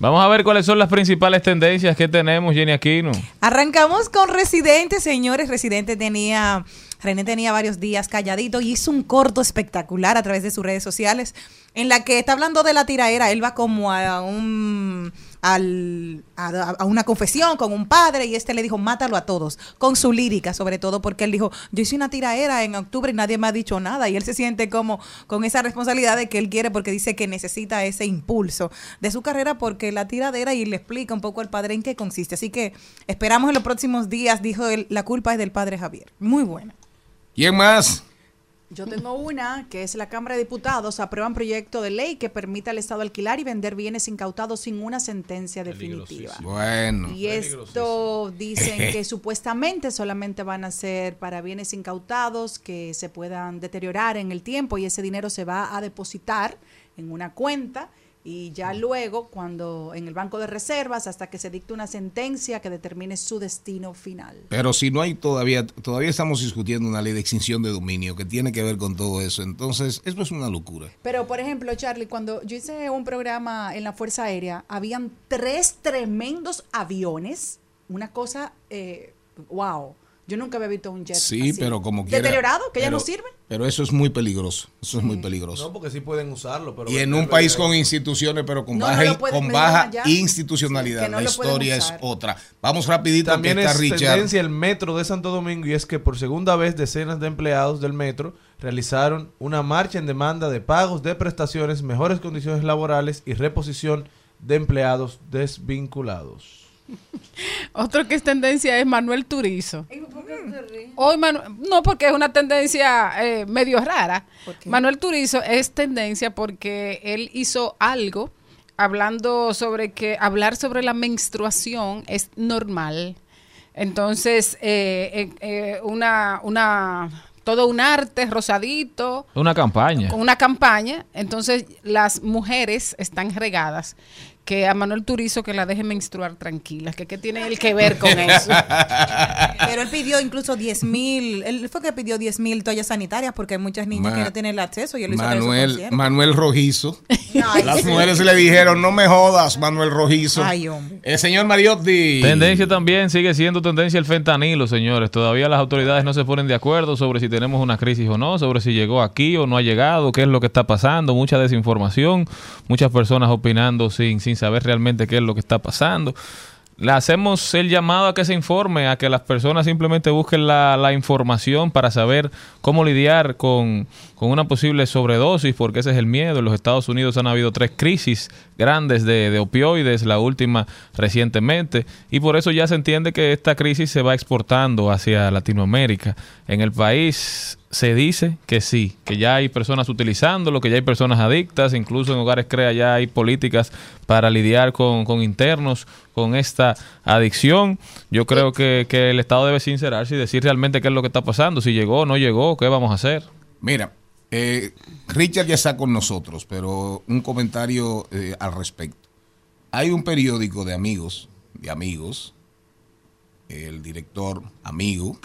Vamos a ver cuáles son las principales tendencias que tenemos, Jenny Aquino. Arrancamos con Residente, señores. Residente tenía, René tenía varios días calladito y hizo un corto espectacular a través de sus redes sociales en la que está hablando de la tiraera. Él va como a un al- a, una confesión con un padre y este le dijo mátalo a todos con su lírica sobre todo porque él dijo yo hice una tiraera en octubre y nadie me ha dicho nada y él se siente como con esa responsabilidad de que él quiere porque dice que necesita ese impulso de su carrera porque la tiradera y le explica un poco al padre en qué consiste. Así que esperamos en los próximos días dijo él la culpa es del padre Javier muy buena. ¿Quién más? Yo tengo una, que es la Cámara de Diputados, aprueban proyecto de ley que permita al Estado alquilar y vender bienes incautados sin una sentencia definitiva. Bueno. Y esto dicen que supuestamente solamente van a ser para bienes incautados que se puedan deteriorar en el tiempo y ese dinero se va a depositar en una cuenta y ya luego cuando en el banco de reservas hasta que se dicte una sentencia que determine su destino final. Pero si no hay todavía, todavía estamos discutiendo una ley de extinción de dominio que tiene que ver con todo eso. Entonces, eso es una locura. Pero, por ejemplo, Charlie, cuando yo hice un programa en la Fuerza Aérea, habían tres tremendos aviones, una cosa, eh, wow. Yo nunca había visto un jet Sí, así. pero como quiera. ¿Deteriorado? ¿Que ya no Pero- sirven? Pero eso es muy peligroso. Eso es muy peligroso. No, porque sí pueden usarlo. Pero y en un país con instituciones, pero con No, baja, no pueden- con baja institucionalidad. Sí, no la historia es otra. Vamos rapidito También está es Richard. tendencia el metro de Santo Domingo y es que por segunda vez decenas de empleados del metro realizaron una marcha en demanda de pagos de prestaciones, mejores condiciones laborales y reposición de empleados desvinculados. Otro que es tendencia es Manuel Turizo. Hoy Manu- no, porque es una tendencia eh, medio rara. Manuel Turizo es tendencia porque él hizo algo hablando sobre que hablar sobre la menstruación es normal. Entonces, eh, eh, eh, una, una todo un arte rosadito, Una campaña. una campaña. Entonces las mujeres están regadas. Que a Manuel Turizo que la deje menstruar tranquila. Que qué tiene él que ver con eso. Pero él pidió incluso 10 mil, él fue que pidió 10 mil toallas sanitarias porque hay muchas niñas Ma- que no tienen el acceso y él Manuel. Manuel Rojizo. Ay, Las sí. mujeres le dijeron, no me jodas, Manuel Rojizo. Ay, hombre. El señor Mariotti. Tendencia también sigue siendo tendencia el fentanilo, señores. Todavía las autoridades no se ponen de acuerdo sobre si tenemos una crisis o no, sobre si llegó aquí o no ha llegado, qué es lo que está pasando, mucha desinformación, muchas personas opinando sin, sin saber realmente qué es lo que está pasando. Le hacemos el llamado a que se informe, a que las personas simplemente busquen la, la información para saber cómo lidiar con, con una posible sobredosis, porque ese es el miedo. En los Estados Unidos han habido tres crisis grandes de, de opioides, la última recientemente, y por eso ya se entiende que esta crisis se va exportando hacia Latinoamérica. En el país se dice que sí, que ya hay personas utilizándolo, que ya hay personas adictas, incluso en hogares CREA ya hay políticas para lidiar con, con internos con esta adicción. Yo creo que, que el Estado debe sincerarse y decir realmente qué es lo que está pasando, si llegó no llegó, qué vamos a hacer. Mira, eh, Richard ya está con nosotros, pero un comentario eh, al respecto. Hay un periódico de amigos, de amigos, el director amigo,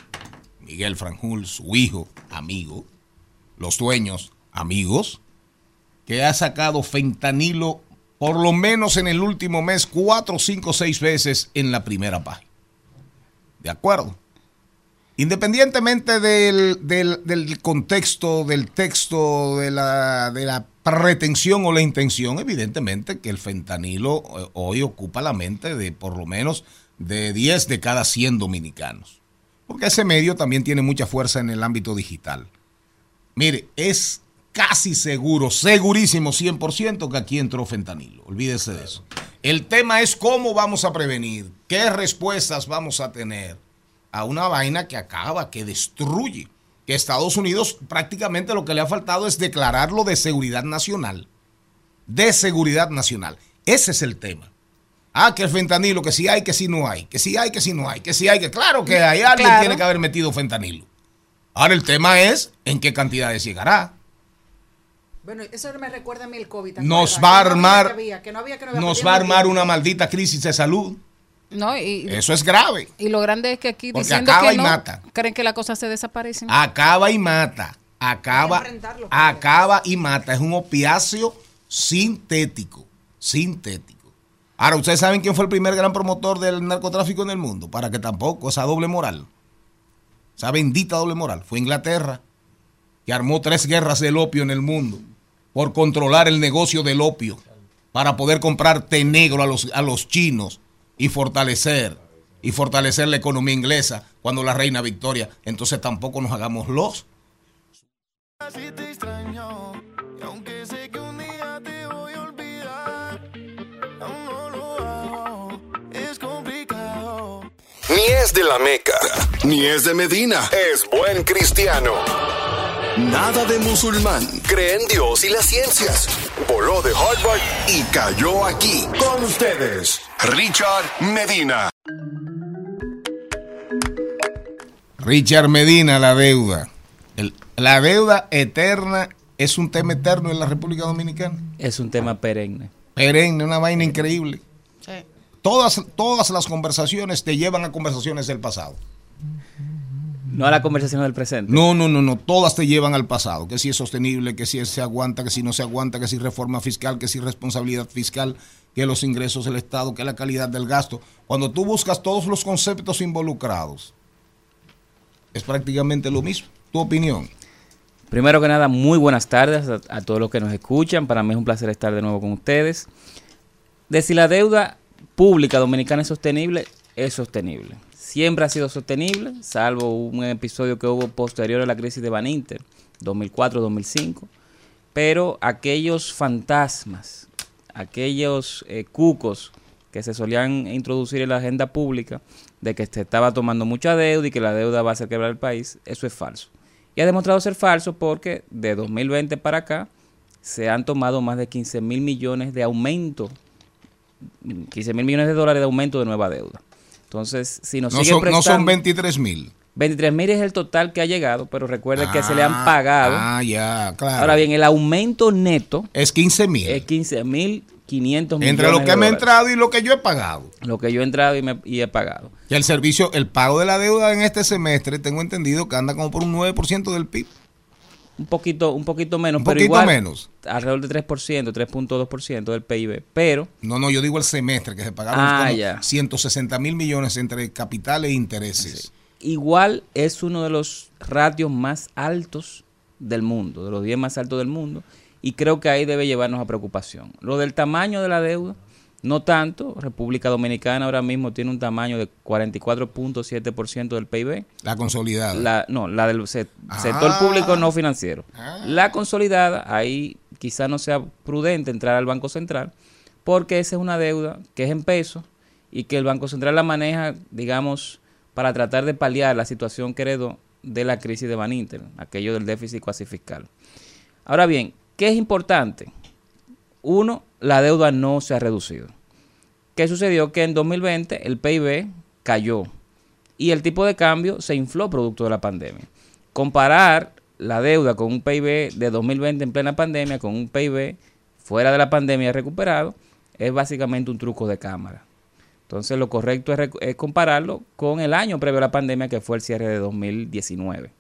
Miguel Franjul, su hijo, amigo, los dueños, amigos, que ha sacado fentanilo por lo menos en el último mes cuatro, cinco, seis veces en la primera página. ¿De acuerdo? Independientemente del, del- contexto, del texto, de la, de la pretensión o la intención, evidentemente que el fentanilo eh, hoy ocupa la mente de por lo menos de 10 de cada 100 dominicanos. Porque ese medio también tiene mucha fuerza en el ámbito digital. Mire, es casi seguro, segurísimo 100% que aquí entró fentanilo. Olvídese de eso. El tema es cómo vamos a prevenir, qué respuestas vamos a tener a una vaina que acaba, que destruye. Que Estados Unidos prácticamente lo que le ha faltado es declararlo de seguridad nacional. De seguridad nacional. Ese es el tema. Ah, que el fentanilo, que si hay, que si no hay, que si hay, que si no hay, que si hay, que claro que hay, alguien Claro. tiene que haber metido fentanilo. Ahora el tema es en qué cantidades llegará. Bueno, eso me recuerda a mí el COVID. ¿te Nos va a armar- Nos va a armar una maldita crisis de salud. ¿no? Y, Eso es grave. y lo grande es que aquí Porque diciendo acaba que y no, mata. creen que las cosas se desaparecen. Acaba y mata. Acaba, acaba y mata. Es un opiáceo sintético. Sintético. Ahora, ¿ustedes saben quién fue el primer gran promotor del narcotráfico en el mundo? Para que tampoco, esa doble moral. Esa bendita doble moral. Fue Inglaterra, que armó tres guerras del opio en el mundo por controlar el negocio del opio, para poder comprar té negro a los, a los chinos y fortalecer, y fortalecer la economía inglesa cuando la reina Victoria. Entonces tampoco nos hagamos los. Así te Ni es de la Meca, ni es de Medina. Es buen cristiano. Nada de musulmán. Cree en Dios y las ciencias. Voló de Harvard y cayó aquí. Con ustedes, Richard Medina. Richard Medina, la deuda. El- la deuda eterna es un tema eterno en la República Dominicana. Es un tema perenne. Perenne, una vaina increíble. Todas, todas las conversaciones te llevan a conversaciones del pasado. No a la conversación del presente. No, no, no, no. Todas te llevan al pasado. Que si es sostenible, que si se aguanta, que si no se aguanta, que si reforma fiscal, que si responsabilidad fiscal, que los ingresos del Estado, que la calidad del gasto. Cuando tú buscas todos los conceptos involucrados, es prácticamente lo mismo. Tu opinión. Primero que nada, muy buenas tardes a, a todos los que nos escuchan. Para mí es un placer estar de nuevo con ustedes. De si la deuda pública dominicana es sostenible, es sostenible. Siempre ha sido sostenible, salvo un episodio que hubo posterior a la crisis de Baninter, 2004-2005. Pero aquellos fantasmas, aquellos eh, cucos que se solían introducir en la agenda pública de que se estaba tomando mucha deuda y que la deuda va a hacer quebrar el país, eso es falso. Y ha demostrado ser falso porque de 2020 para acá se han tomado más de 15 mil millones de aumento, 15 mil millones de dólares de aumento de nueva deuda. Entonces, si nos No son, no prestando... son 23 mil. 23 mil es el total que ha llegado, pero recuerde que se le han pagado. Ah, ya, claro. Ahora bien, el aumento neto es 15 mil. Es 15 mil 500 millones. Entre lo que me ha dólares. entrado y lo que yo he pagado. Lo que yo he entrado y, me- y he pagado. Y el servicio, el pago de la deuda en este semestre, tengo entendido que anda como por un 9% del PIB. Un poquito, un poquito menos, Un pero poquito igual, menos. Alrededor de 3%, 3.2% del PIB. Pero No, no, yo digo el semestre, que se pagaron Ah, ya. 160 mil millones entre capital e intereses. igual es uno de los ratios más altos del mundo, de los 10 más altos del mundo, y creo que ahí debe llevarnos a preocupación. Lo del tamaño de la deuda, no tanto. República Dominicana ahora mismo tiene un tamaño de 44.7% del PIB. La consolidada. La, no, la del se- Ah. sector público no financiero. La consolidada, ahí quizá no sea prudente entrar al Banco Central, porque esa es una deuda que es en pesos y que el Banco Central la maneja, digamos, para tratar de paliar la situación que heredó de la crisis de Van Inter, aquello del déficit cuasi fiscal. Ahora bien, ¿qué es importante? Uno, la deuda no se ha reducido. ¿Qué sucedió? Que en 2020 el PIB cayó y el tipo de cambio se infló producto de la pandemia. Comparar la deuda con un PIB de 2020 en plena pandemia con un PIB fuera de la pandemia recuperado es básicamente un truco de cámara. Entonces lo correcto es, compararlo con el año previo a la pandemia que fue el cierre de 2019.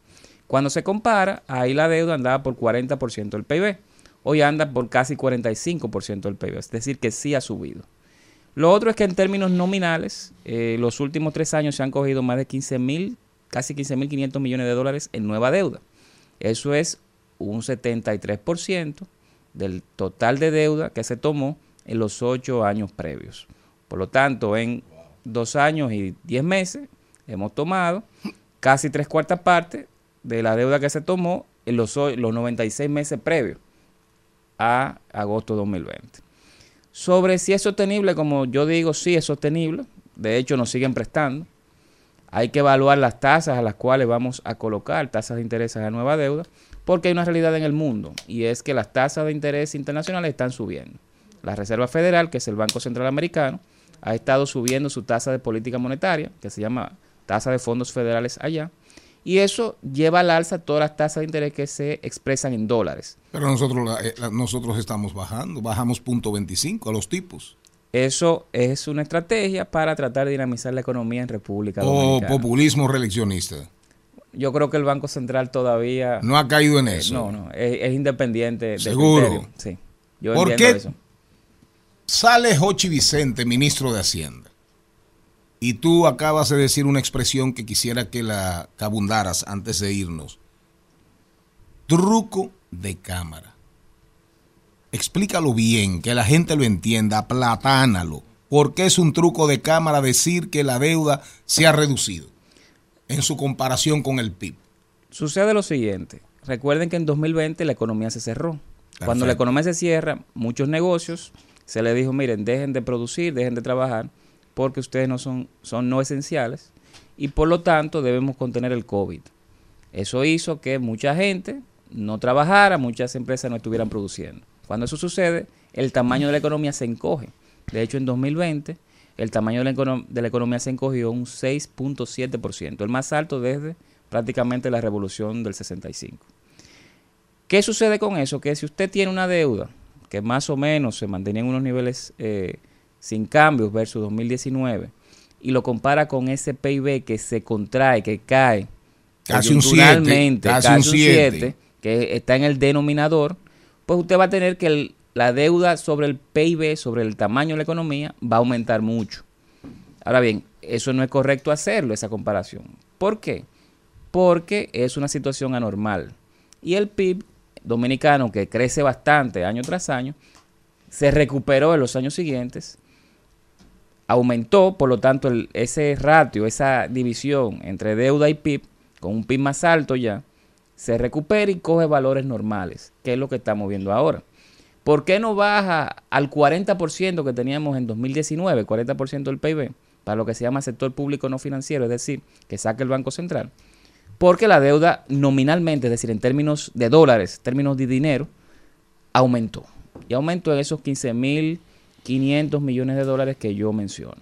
Cuando se compara, ahí la deuda andaba por 40% del PIB. Hoy anda por casi 45% del PIB. Es decir, que sí ha subido. Lo otro es que en términos nominales, eh, los últimos tres años se han cogido más de 15 mil, casi 15.500 millones de dólares en nueva deuda. Eso es un 73% del total de deuda que se tomó en los ocho años previos. Por lo tanto, en dos años y diez meses hemos tomado casi tres cuartas partes de la deuda que se tomó en los, los 96 meses previos a agosto de 2020. Sobre si es sostenible, como yo digo, sí es sostenible. De hecho, nos siguen prestando. Hay que evaluar las tasas a las cuales vamos a colocar tasas de interés a nueva deuda, porque hay una realidad en el mundo y es que las tasas de interés internacionales están subiendo. La Reserva Federal, que es el Banco Central Americano, ha estado subiendo su tasa de política monetaria, que se llama tasa de fondos federales allá, y eso lleva al alza todas las tasas de interés que se expresan en dólares. Pero nosotros, la- eh, la- nosotros estamos bajando, bajamos punto 25 a los tipos. Eso es una estrategia para tratar de dinamizar la economía en República O Dominicana. populismo reeleccionista. Yo creo que el Banco Central todavía... No ha caído en Eh, eso. No, no, es, es independiente. del Seguro. criterio. Sí. Yo ¿Por qué eso. sale Jochi Vicente, ministro de Hacienda? Y tú acabas de decir una expresión que quisiera que la que abundaras antes de irnos. Truco de cámara. Explícalo bien, que la gente lo entienda, aplatánalo. ¿Por qué es un truco de cámara decir que la deuda se ha reducido en su comparación con el PIB? Sucede lo siguiente. Recuerden que en 2020 la economía se cerró. Cuando la economía se cierra, muchos negocios se les dijo, miren, dejen de producir, dejen de trabajar, porque ustedes no son, son no esenciales y por lo tanto debemos contener el COVID. Eso hizo que mucha gente no trabajara, muchas empresas no estuvieran produciendo. Cuando eso sucede, el tamaño de la economía se encoge. De hecho, en 2020, el tamaño de la, economía se encogió un 6.7%, el más alto desde prácticamente la revolución del 65. ¿Qué sucede con eso? Que si usted tiene una deuda que más o menos se mantenía en unos niveles eh, sin cambios versus 2019 y lo compara con ese PIB que se contrae, que cae Casi un coyunturalmente, siete, casi casi un. 7, que está en el denominador, pues usted va a tener que el- la deuda sobre el PIB, sobre el tamaño de la economía, va a aumentar mucho. Ahora bien, eso no es correcto hacerlo, esa comparación. ¿Por qué? Porque es una situación anormal. Y el PIB dominicano, que crece bastante año tras año, se recuperó en los años siguientes, aumentó, por lo tanto, el- ese ratio, esa división entre deuda y PIB, con un PIB más alto ya, se recupera y coge valores normales, que es lo que estamos viendo ahora. ¿Por qué no baja al 40% que teníamos en 2019, 40% del PIB, para lo que se llama sector público no financiero, es decir, que saque el Banco Central? Porque la deuda nominalmente, es decir, en términos de dólares, términos de dinero, aumentó. Y aumentó en esos 15.500 millones de dólares que yo menciono.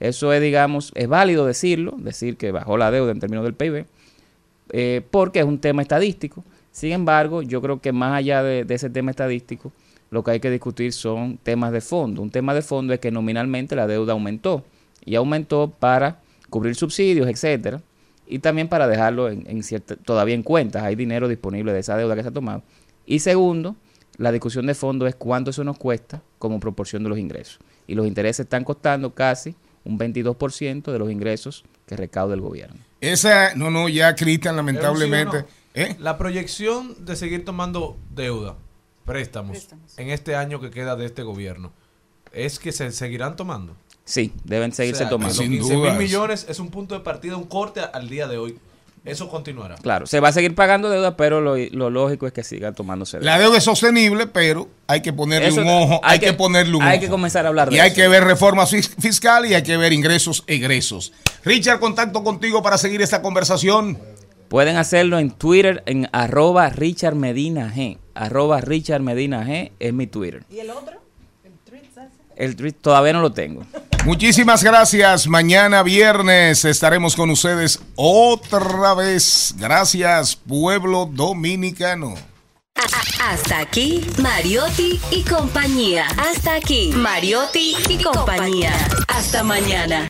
Eso es, digamos, es válido decirlo, decir que bajó la deuda en términos del PIB, eh, porque es un tema estadístico. Sin embargo, yo creo que más allá de, de ese tema estadístico, lo que hay que discutir son temas de fondo. Un tema de fondo es que nominalmente la deuda aumentó y aumentó para cubrir subsidios, etcétera, y también para dejarlo en, en cierta, todavía en cuentas. Hay dinero disponible de esa deuda que se ha tomado. Y segundo, la discusión de fondo es cuánto eso nos cuesta como proporción de los ingresos. Y los intereses están costando casi un 22% de los ingresos que recauda el gobierno. Esa, no, no, ya Cristian, ¿Es un sí o lamentablemente. no? ¿eh? La proyección de seguir tomando deuda, préstamos, en este año que queda de este gobierno, ¿es que se seguirán tomando? Sí, deben seguirse O sea, tomando. 15 mil millones es un punto de partida, un corte al día de hoy. Eso continuará. Claro, se va a seguir pagando deuda, pero lo, lo lógico es que sigan tomándose deuda. La deuda es sostenible, pero hay que ponerle Eso un ojo, hay, hay que, que- ponerle un hay ojo. que comenzar a hablar de Y hay eso. que ver reforma fis- fiscal y hay que ver ingresos egresos. Richard, contacto contigo para seguir esta conversación. Pueden hacerlo en Twitter en arroba Richard Medina G. Arroba Richard Medina G es mi Twitter. ¿Y el otro? El tweet todavía no lo tengo. Muchísimas gracias. Mañana viernes estaremos con ustedes otra vez. Gracias, pueblo dominicano. Hasta aquí, Mariotti y compañía. Hasta aquí, Mariotti y compañía. Hasta mañana.